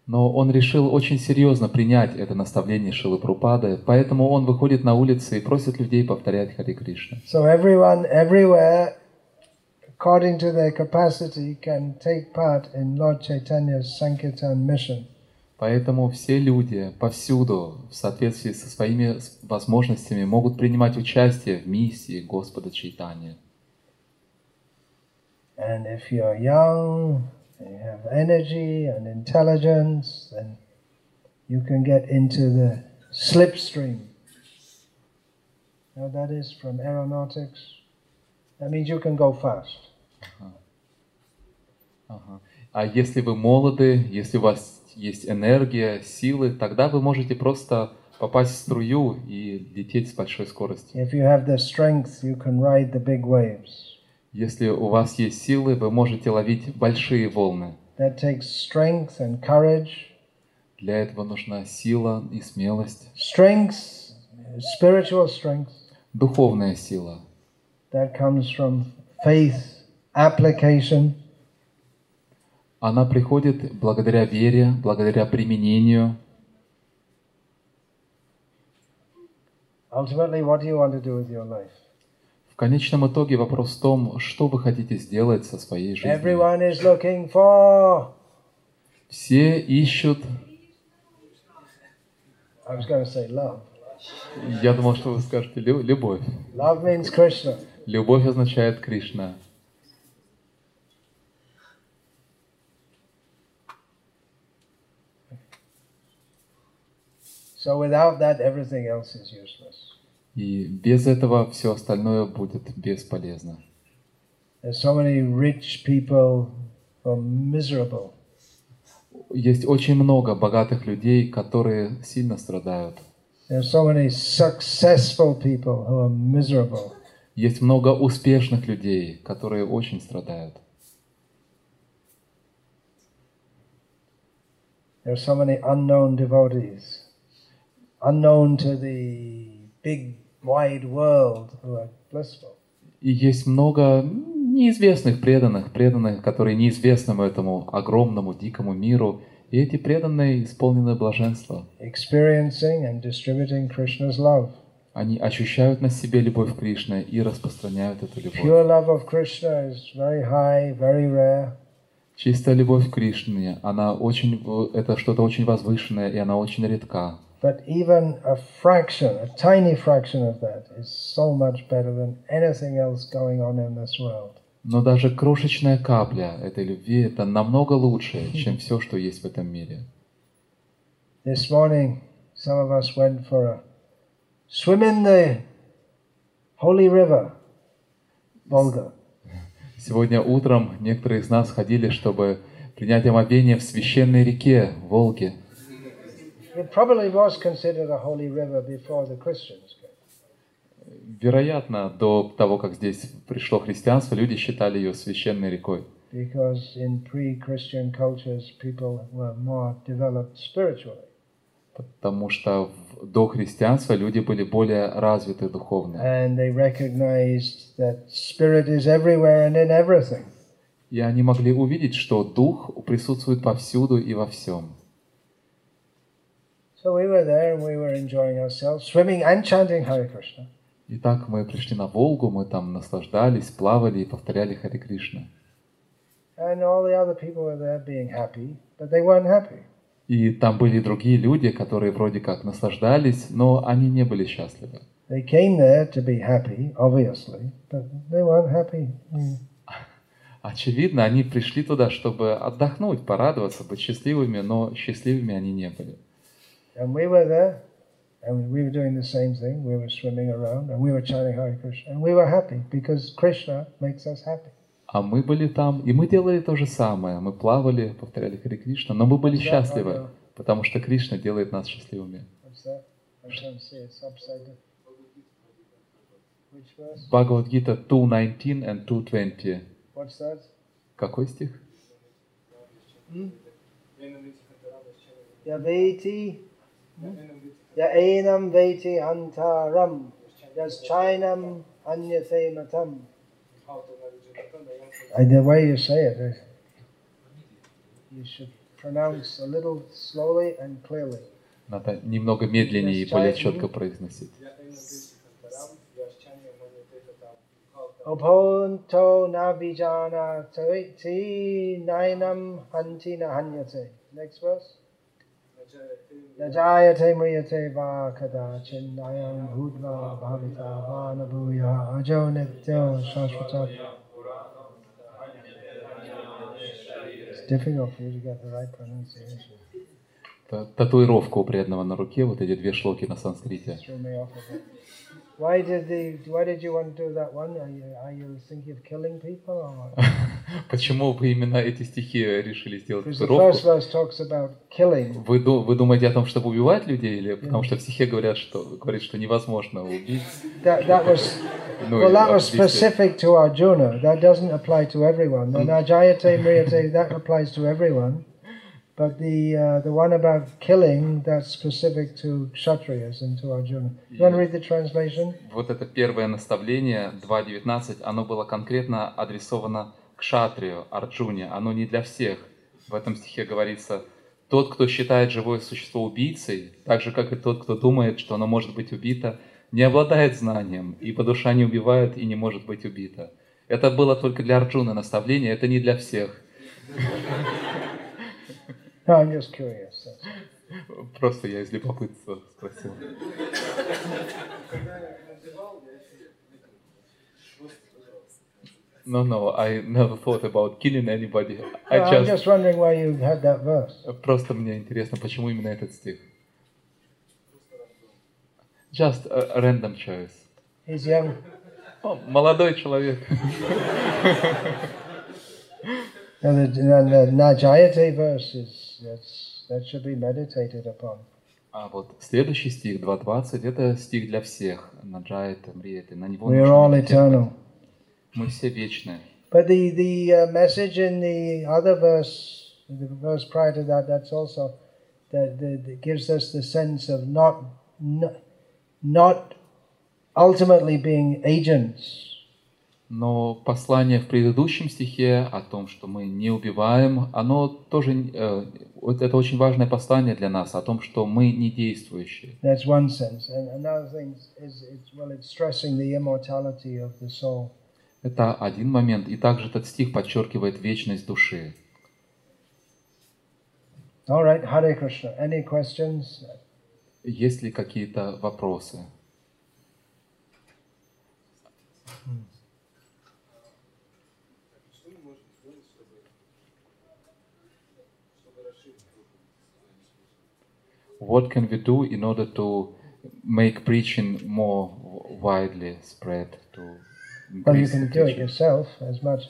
Но он решил очень серьезно принять это наставление Шилы Прупады, поэтому он выходит на улицы и просит людей повторять Хари Кришна. So everyone, everywhere, according to their capacity, can take part in Lord Chaitanya's Sankirtan mission. Поэтому все люди повсюду, в соответствии со своими возможностями, могут принимать участие в миссии Господа Чайтания. And if you're young, and you have energy and intelligence, then you can get into the slipstream. Now that is from aeronautics. That means you can go fast. Ага. А если вы молоды, если у вас есть энергия, силы, тогда вы можете просто попасть в струю и лететь с большой скоростью. If you have the strength, you can ride the big waves. Если у вас есть силы, вы можете ловить большие волны. That takes strength and courage. Для этого нужна сила и смелость, Strength, spiritual strength, духовная сила. that comes from faith, application, Она приходит благодаря вере, благодаря применению. Ultimately, what do you want to do with your life? В конечном итоге вопрос в том, что вы хотите сделать со своей жизнью. For. Все ищут, я думал, что вы скажете «лю- любовь. Любовь означает Кришна. So without that, everything else is useless. И без этого все остальное будет бесполезно. So many rich people are miserable. Есть очень много богатых людей, которые сильно страдают. So many successful people who are miserable. Есть много успешных людей, которые очень страдают. There are so many unknown devotees, unknown to the big, wide world, who are blissful. И есть много неизвестных преданных, преданных, которые неизвестны этому огромному, дикому миру. И эти преданные исполнены блаженства. experiencing and distributing Krishna's love. Они ощущают на себе любовь Кришны и распространяют эту любовь. Pure love of Krishna is very high, very rare. Чистая любовь к Кришне, она очень, это что-то очень возвышенное, и она очень редка. But even a fraction, a tiny fraction of that, is so much better than anything else going on in this world. Но даже крошечная капля этой любви – это намного лучше, чем все, что есть в этом мире. This morning, some of us went for a swim in the holy river, Volga. Сегодня утром некоторые из нас ходили, чтобы принять омовение в священной реке Волге. It probably was considered a holy river before the Christians came. Вероятно, до того, как здесь пришло христианство, люди считали ее священной рекой. Because in pre-Christian cultures, people were more developed spiritually. Потому что в- до христианства люди были более развиты духовно. and they recognized that spirit is everywhere and in everything. И они могли увидеть, что Дух присутствует повсюду и во всем. So we were there and we were enjoying ourselves, swimming and chanting Hare Krishna. Итак, мы пришли на Волгу, мы там наслаждались, плавали и повторяли Харе Кришна. And all the other people were there being happy, but they weren't happy. И там были другие люди, которые вроде как наслаждались, но они не были счастливы. They came there to be happy, obviously, but they weren't happy. Mm. Очевидно, они пришли туда, чтобы отдохнуть, порадоваться, быть счастливыми, но счастливыми они не были. And we were there, and we were doing the same thing. We were swimming around, and we were chanting Hare Krishna, and we were happy because Krishna makes us happy. А мы были там, и мы делали то же самое. Мы плавали, повторяли Харе Кришна, но мы были счастливы, потому что Кришна делает нас счастливыми. Бхагавадгита 2.19 and 2.20. What's that? Какой стих? Yaveti, Veti Antaram, Yaschinam Anyate Matam. And the way you say it, uh, you should pronounce a little slowly and clearly. Надо немного медленнее и более четко произносить. Oponto navijana ti nainam hanti nahanyate. Next verse. Najayate mriyate va kada chinnayam bhudva bhavita vanabuya ajo nityo shashvata. It's difficult for you to get the right pronunciation. Та- Татуировка у преданного на руке, вот эти две шлоки на санскрите. Why did the Why did you want to do that one? Are you Are you thinking of killing people or what? Почему вы именно эти стихи решили сделать Because the татуировку? first verse talks about killing. Вы, вы думаете о том, чтобы убивать людей, или потому что в стихе говорят, что, говорит, что невозможно убить? That, that was Ну, well, that was убийство. specific to Arjuna. That doesn't apply to everyone. The Najayate Mriyate that applies to everyone, but the uh, the one about killing that's specific to Kshatriyas and to Arjuna. You want to read the translation? Вот это первое наставление, 2.19, оно было конкретно адресовано к шатрию, Арджуне. Оно не для всех. В этом стихе говорится, тот, кто считает живое существо убийцей, так же, как и тот, кто думает, что оно может быть убито, не обладает знанием, ибо душа не убивает и не может быть убита. Это было только для Арджуны наставление, это не для всех. No, I'm just curious. Просто я из любопытства спросил. No, no, I never thought about killing anybody. I No, I'm just... just wondering why you had that verse. Просто мне интересно, почему именно этот стих? Just a random choice. He's young. О, молодой человек. Now the, and the Najayate verse is that's, that should be meditated upon. А вот следующий стих, 2.20, это стих для всех. Наджает, мриет, на него We are нужно all медитировать. eternal. Мы все вечны. But the the uh, message in the other verse, the verse prior to that, that's also that, that, that gives us the sense of not not, not ultimately being agents, Но послание в предыдущем стихе о том, что мы не убиваем, оно тоже, э, это очень важное послание для нас, о том, что мы не действующие. That's one sense. And another thing is, it's, well, it's stressing the immortality of the soul. Это один момент. И также этот стих подчеркивает вечность души. All right, Hare Krishna. Any questions? Есть ли какие-то вопросы? What can we do in order to make preaching more widely spread to Well, you can do it yourself as much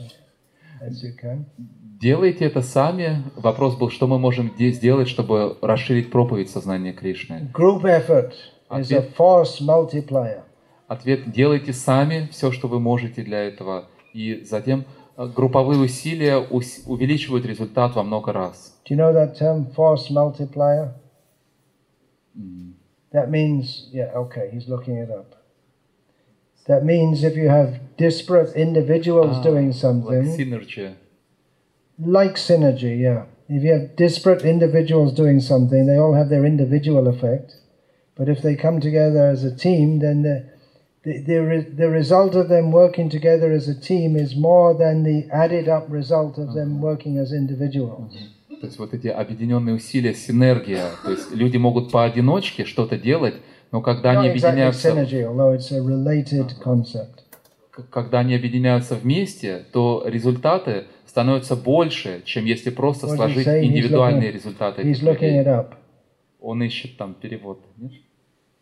as, you can. Делайте это сами. Вопрос был, что мы можем де- сделать, чтобы расширить проповедь сознания Кришны. Group effort is a force multiplier. Ответ – делайте сами все, что вы можете для этого. И затем э, групповые усилия ус- увеличивают результат во много раз. Do you know that term, force multiplier? That means, yeah, okay, he's looking it up. That means if you have disparate individuals Ah, doing something. Like synergy. Like synergy, yeah. If you have disparate individuals doing something, they all have their individual effect. But if they come together as a team, then the, the, the, re- the result of them working together as a team is more than the added up result of them working as individuals. То есть вот эти объединенные усилия, синергия. То есть люди могут поодиночке что-то делать, но когда они объединяются, когда они объединяются вместе, то результаты становятся больше, чем если просто сложить индивидуальные результаты. Он ищет там перевод.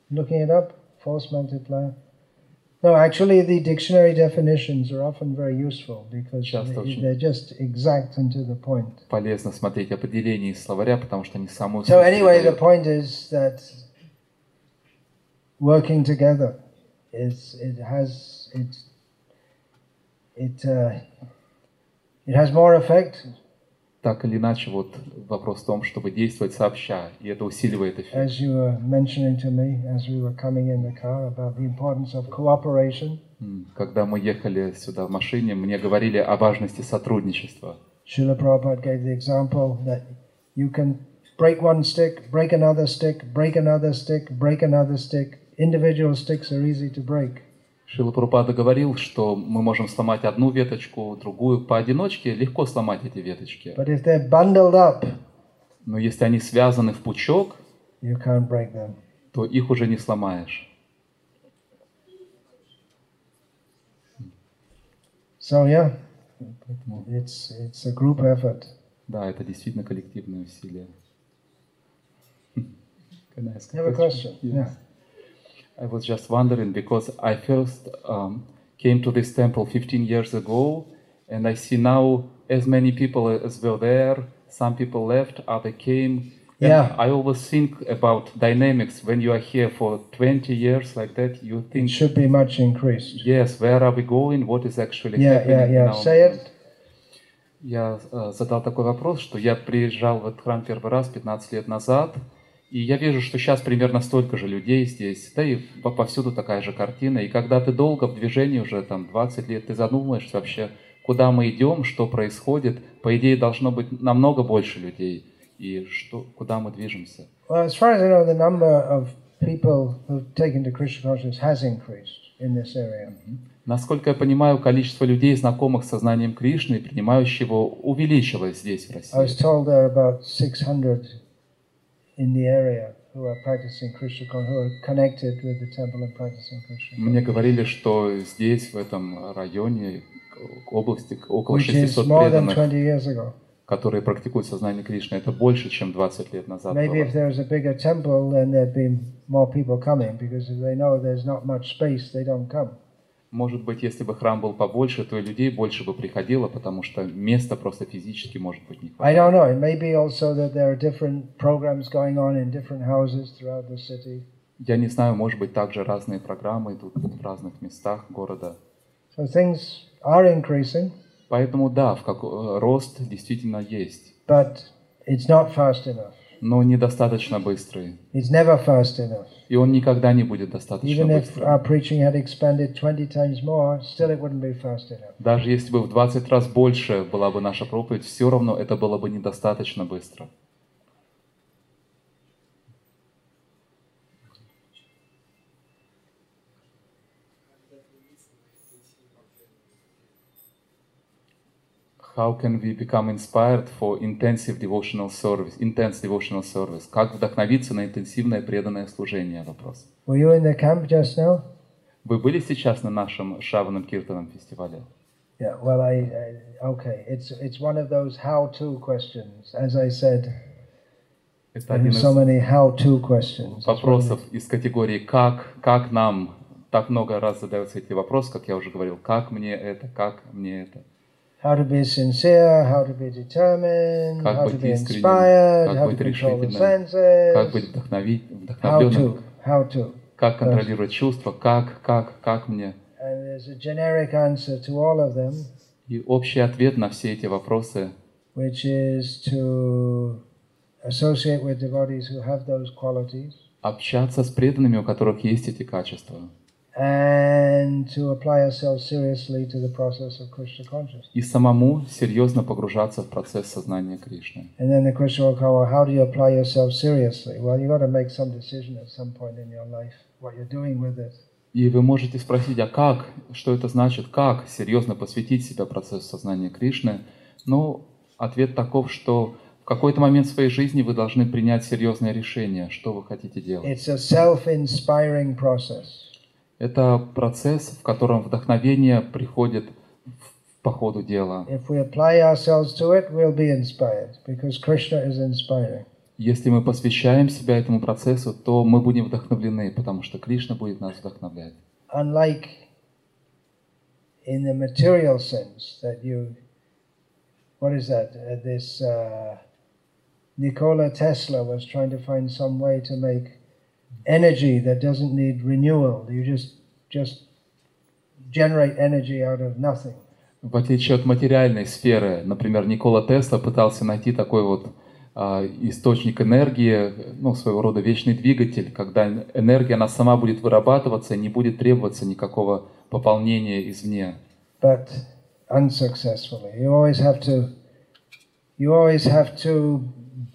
Looking it up, force multiplier. No, actually, the dictionary definitions are often very useful because Часто they- очень. they're just exact and to the point. Полезно смотреть определения из словаря, потому что они самую So суть anyway, the передают. point is that working together is it has it it uh, it has more effect Так или иначе, вот вопрос в том, чтобы действовать сообща, и это усиливает эффект. as you were mentioning to me as we were coming in the car about the importance of cooperation. М, Когда мы ехали сюда в машине, мне говорили о важности сотрудничества. Srila Prabhupada gave the example that you can break one stick, break another stick, break another stick, break another stick. Individual sticks are easy to break. Шила Прабхупада говорил, что мы можем сломать одну веточку, другую поодиночке, легко сломать эти веточки. But if they're bundled up, Но если они связаны в пучок, you can't break them. то их уже не сломаешь. So yeah, it's it's a group effort. да, это действительно коллективное усилие. Can I ask a question? Yes. Yeah. I was just wondering because I first um, came to this temple 15 years ago, and I see now as many people as were there. Some people left, other came. And Yeah. I always think about dynamics when you are here for 20 years like that. You It think, should be much increased. yes, where are we going? What is actually Yeah, happening? yeah, in yeah. our Say movement? it. Я э, задал такой вопрос, что я приезжал в этот храм первый раз 15 лет назад, И я вижу, что сейчас примерно столько же людей здесь, да и по- повсюду такая же картина. И когда ты долго в движении уже там 20 лет, ты задумываешься вообще, куда мы идем, что происходит. По идее, должно быть намного больше людей. И что, куда мы движемся. Well, as far as I know, the number of people who've taken to Krishna consciousness has increased in this area. Насколько я понимаю, количество людей, знакомых с сознанием Кришны и принимающих его, увеличилось здесь, в I was России. told there are about 600 Мне говорили, что здесь, в этом районе, области, около Which is 600 more than преданных, 20 years ago. которые практикуют сознание Кришны. Это больше, чем 20 лет назад Maybe if было. there was a bigger temple, then there'd be more people coming because if they know there's not much space, they don't come. Может быть, если бы храм был побольше, то и людей больше бы приходило, потому что места просто физически, может быть, не I хватает. don't know. It may be also that there are different programs going on in different houses throughout the city. Я не знаю, может быть, также разные программы идут в разных местах города. So things are increasing, Поэтому да, в как... э, рост действительно есть, but it's not fast enough. Но недостаточно быстрый. It's never fast enough. И он никогда не будет достаточно Even if быстрым. our preaching had expanded 20 times more, still it wouldn't be fast enough. Даже если бы в 20 раз больше была бы наша проповедь, все равно это было бы недостаточно быстро. How can we become inspired for intensive devotional service, intense devotional service? Как вдохновиться на интенсивное преданное служение? Вопрос. Were you in the camp just now? Вы были сейчас на нашем Шаваном Киртаном фестивале? Yeah, well, I, I okay. It's it's one of those how-to questions. As I said, Это один из so many how-to questions. Вопросов из категории «как?», «как нам?». Так много раз задаются эти вопросы, как я уже говорил. «Как мне это?», «как мне это?». How to be sincere, how to be determined, Как how быть to be inspired, как how to быть control the senses. Как быть вдохнови... How вдохновленным? to, how to. Как контролировать чувства? Как, как, как мне? And there's a generic answer to all of them, И общий ответ на все эти вопросы, which is to associate with devotees who have those qualities общаться с преданными, у которых есть эти качества, and to apply ourselves seriously to the process of Krishna consciousness. и самому серьезно погружаться в процесс сознания Кришны. And then the question will come, well, how do you apply yourself seriously? Well, you've got to make some decision at some point in your life, what you're doing with it. И вы можете спросить, а как, что это значит, как серьезно посвятить себя процессу сознания Кришны? Ну, ответ таков, что в какой-то момент своей жизни вы должны принять серьезное решение, что вы хотите делать. Это процесс, в котором вдохновение приходит в- по ходу дела. Если мы посвящаем себя этому процессу, то мы будем вдохновлены, потому что Кришна будет нас вдохновлять. Unlike in the material sense that you, what is that? Uh, this uh, Nikola Tesla was trying to find some way to make energy that doesn't need renewal. You just just generate energy out of nothing. В отличие от материальной сферы, например, Никола Тесла пытался найти такой вот а, источник энергии, ну, своего рода вечный двигатель, когда энергия, она сама будет вырабатываться, и не будет требоваться никакого пополнения извне. but unsuccessfully. You always have to you always have to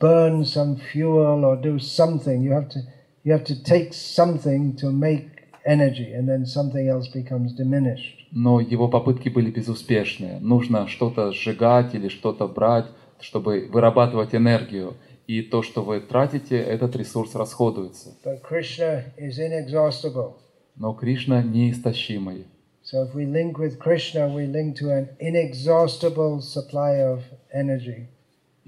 burn some fuel or do something. You have to you have to take something to make energy and then something else becomes diminished. Но его попытки были безуспешны. Нужно что-то сжигать или что-то брать, чтобы вырабатывать энергию. И то, что вы тратите, этот ресурс расходуется. But Krishna is inexhaustible. Но Кришна неистощимый. So if we link with Krishna, we link to an inexhaustible supply of energy.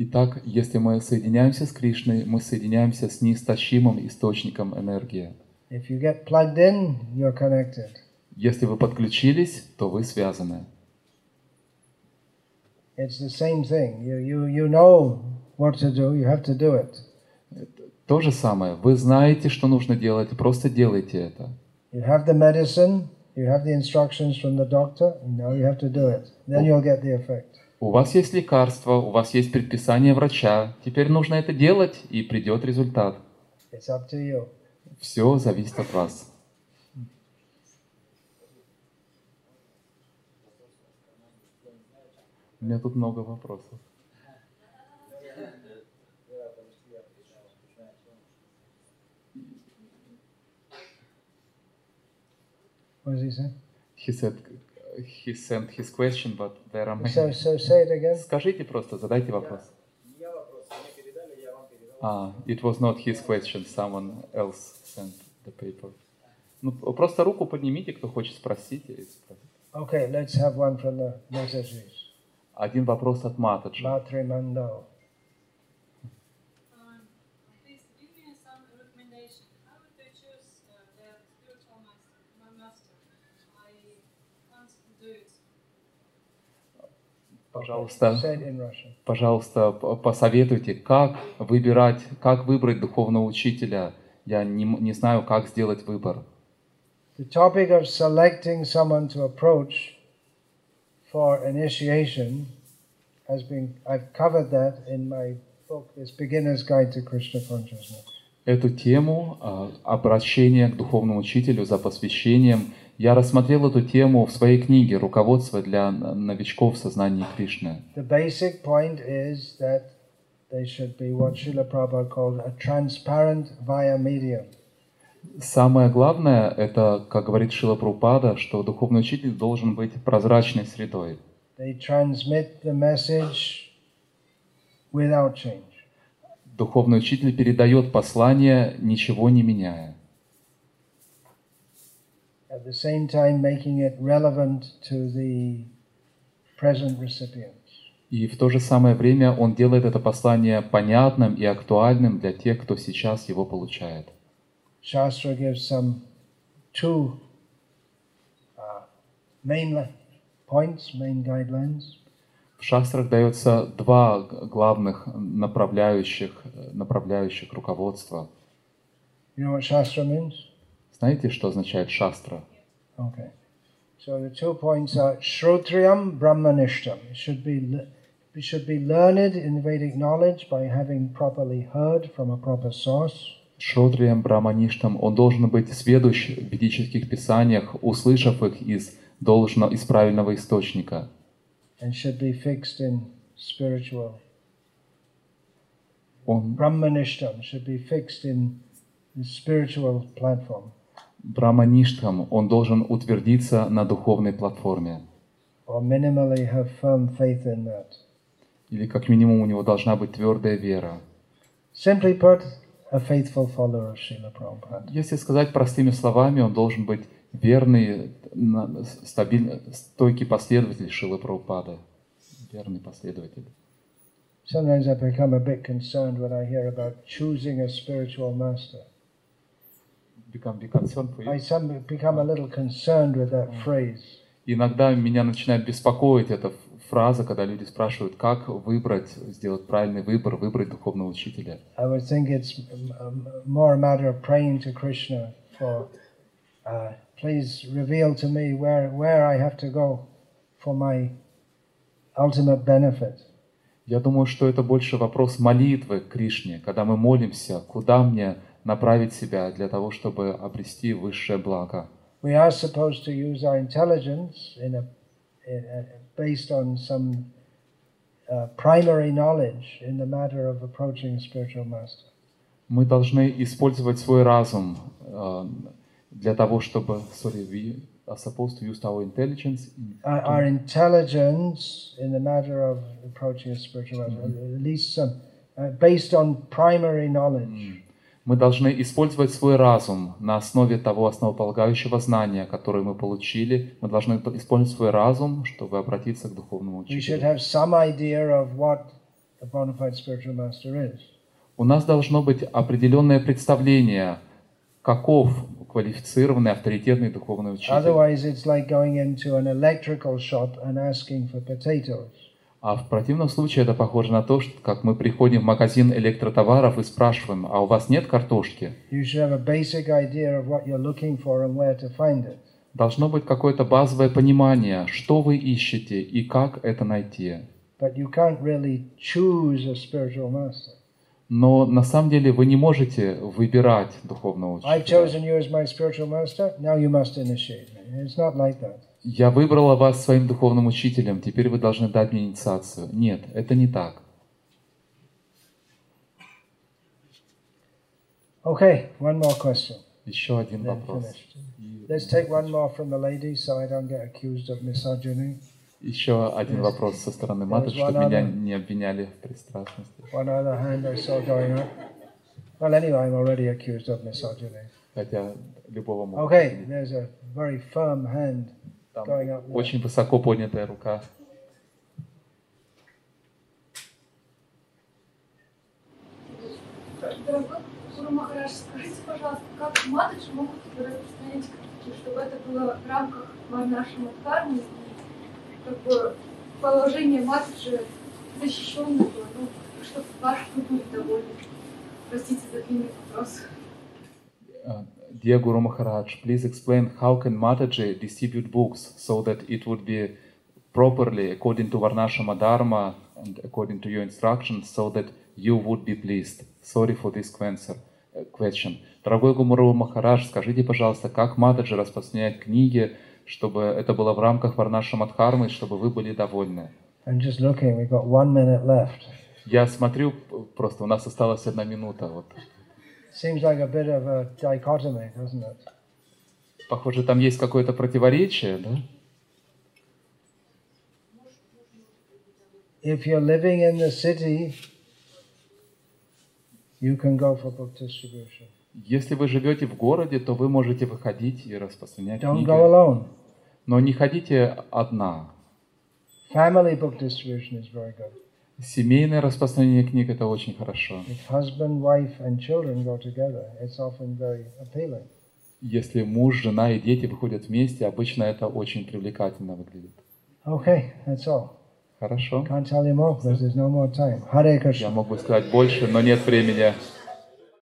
Итак, если мы соединяемся с Кришной, мы соединяемся с неистощимым источником энергии. If you get plugged in, you're connected. Если вы подключились, то вы связаны. It's the same thing. You, you, you know what to do, you have to do it. То же самое. Вы знаете, что нужно делать, просто делайте это. You have the medicine, you have the instructions from the doctor, and now you have to do it. Then you'll get the effect. У вас есть лекарство, у вас есть предписание врача. Теперь нужно это делать, и придет результат. It's up to you. Все зависит от вас. У меня тут много вопросов. What does he say? He said he sent his question, but there are many. So, so say it again. Скажите просто, задайте вопрос. А, it was not his question, someone else sent the paper. Ну, просто руку поднимите, кто хочет спросить. и спросить. Okay, let's have one from the messages. Один вопрос от Матаджи. Matrimando. Um, please give me some recommendation. How to choose uh, the spiritual master, my master? I can't do it. Пожалуйста, пожалуйста, посоветуйте, как выбирать, как выбрать духовного учителя. Я не, не знаю, как сделать выбор. The topic of selecting someone to approach for initiation has been, I've covered that in my book, this Beginner's Guide to Krishna Consciousness. Эту тему а, обращения к духовному учителю за посвящением я рассмотрел эту тему в своей книге «Руководство для новичков в сознании Кришны». The basic point is that they should be what Srila Prabhupada called a transparent via medium. Самое главное, это, как говорит Шила Прупада, что духовный учитель должен быть прозрачной средой. They transmit the message without change. Духовный учитель передает послание, ничего не меняя. At the same time, making it relevant to the present recipients. И в то же самое время он делает это послание понятным и актуальным для тех, кто сейчас его получает. Shastra gives some two uh, main points, main guidelines. В шастрах дается два главных направляющих, направляющих руководства. You know what Shastra means? Знаете, что означает шастра? Okay. So the two points are Shrotriyam Brahmanishtam. It should be, it should be learned in Vedic knowledge by having properly heard from a proper source. Шротрием Брамаништам, он должен быть сведущ в ведических писаниях, услышав их из должного, из правильного источника, and should be fixed in spiritual. он Brahmanishtam should be fixed in the spiritual platform. Брамаништхам, он должен утвердиться на духовной платформе. Или как минимум у него должна быть твердая вера. Simply put, a faithful follower of Srila Prabhupada. Если сказать простыми словами, он должен быть верный, стабильный, стойкий последователь Шилы Прабхупады. Верный последователь. Sometimes I become a bit concerned when I hear about choosing a spiritual master. Become be concerned for. I some become a little concerned with that phrase. Иногда меня начинает беспокоить эта фраза, когда люди спрашивают, как выбрать, сделать правильный выбор, выбрать духовного учителя. I would think it's um, um, more a matter of praying to Krishna for, uh, please reveal to me where, where I have to go for my ultimate benefit. Я думаю, что это больше вопрос молитвы к Кришне, когда мы молимся, куда мне направить себя для того, чтобы обрести высшее благо. We are supposed to use our intelligence in a, in a, based on some uh, primary knowledge in the matter of approaching a spiritual master. Мы должны использовать свой разум э, для того, чтобы... Sorry, we are supposed to use our intelligence. in- Our, our intelligence in the matter of approaching a spiritual master, at least some, uh, based on primary knowledge. Мы должны использовать свой разум на основе того основополагающего знания, которое мы получили. Мы должны использовать свой разум, чтобы обратиться к духовному учителю. У нас должно быть определенное представление, каков квалифицированный, авторитетный духовный учитель. А в противном случае это похоже на то, что как мы приходим в магазин электротоваров и спрашиваем, а у вас нет картошки? Должно быть какое-то базовое понимание, что вы ищете и как это найти. Really. Но на самом деле вы не можете выбирать духовного I've учителя. chosen you as my spiritual master, now you must initiate me. It's not like that. Я выбрала вас своим духовным учителем, теперь вы должны дать мне инициацию. Нет, это не так. Okay, one more question. Еще один Then вопрос. finished. И Let's take one more from the ladies so I don't get accused of misogyny. еще один вопрос со стороны матушки, one чтобы меня other. не обвиняли в пристрастности. One other hand I saw going up. Well, anyway, I'm already accused of misogyny. Хотя любого могут Okay, there's a very firm hand Там up there. очень высоко поднятая рука. Дорогой Гуру скажите, пожалуйста, как матаджи могут распространять критики, чтобы это было в рамках нашего кармы и как бы положение защищенное было, ну, чтобы ваши были довольны. Простите за длинный вопрос. Uh, Dear Guru Maharaj, please explain how can Mataji distribute books so that it would be properly according to Varnashama Dharma and according to your instructions so that you would be pleased. Sorry for this uh, question. Дорогой Гуру Махарадж, скажите, пожалуйста, как Матаджи распространяет книги, чтобы это было в рамках Варнашама Дхармы, чтобы вы были довольны? I'm just looking, we've got one minute left. Я смотрю, просто у нас осталась одна минута. Вот. Seems like a bit of a dichotomy, doesn't it? Похоже, там есть какое-то противоречие, да? If you're living in the city, you can go for book distribution. Если вы живете в городе, то вы можете выходить и распространять Don't книги. go alone. Но не ходите одна. Family book distribution is very good. Семейное распространение книг – это очень хорошо. If husband, wife, and children go together, it's often very appealing. Если муж, жена и дети выходят вместе, обычно это очень привлекательно выглядит. Okay, that's all. Хорошо. Can't tell you more there's no more time. Hare Я мог бы сказать больше, но нет времени.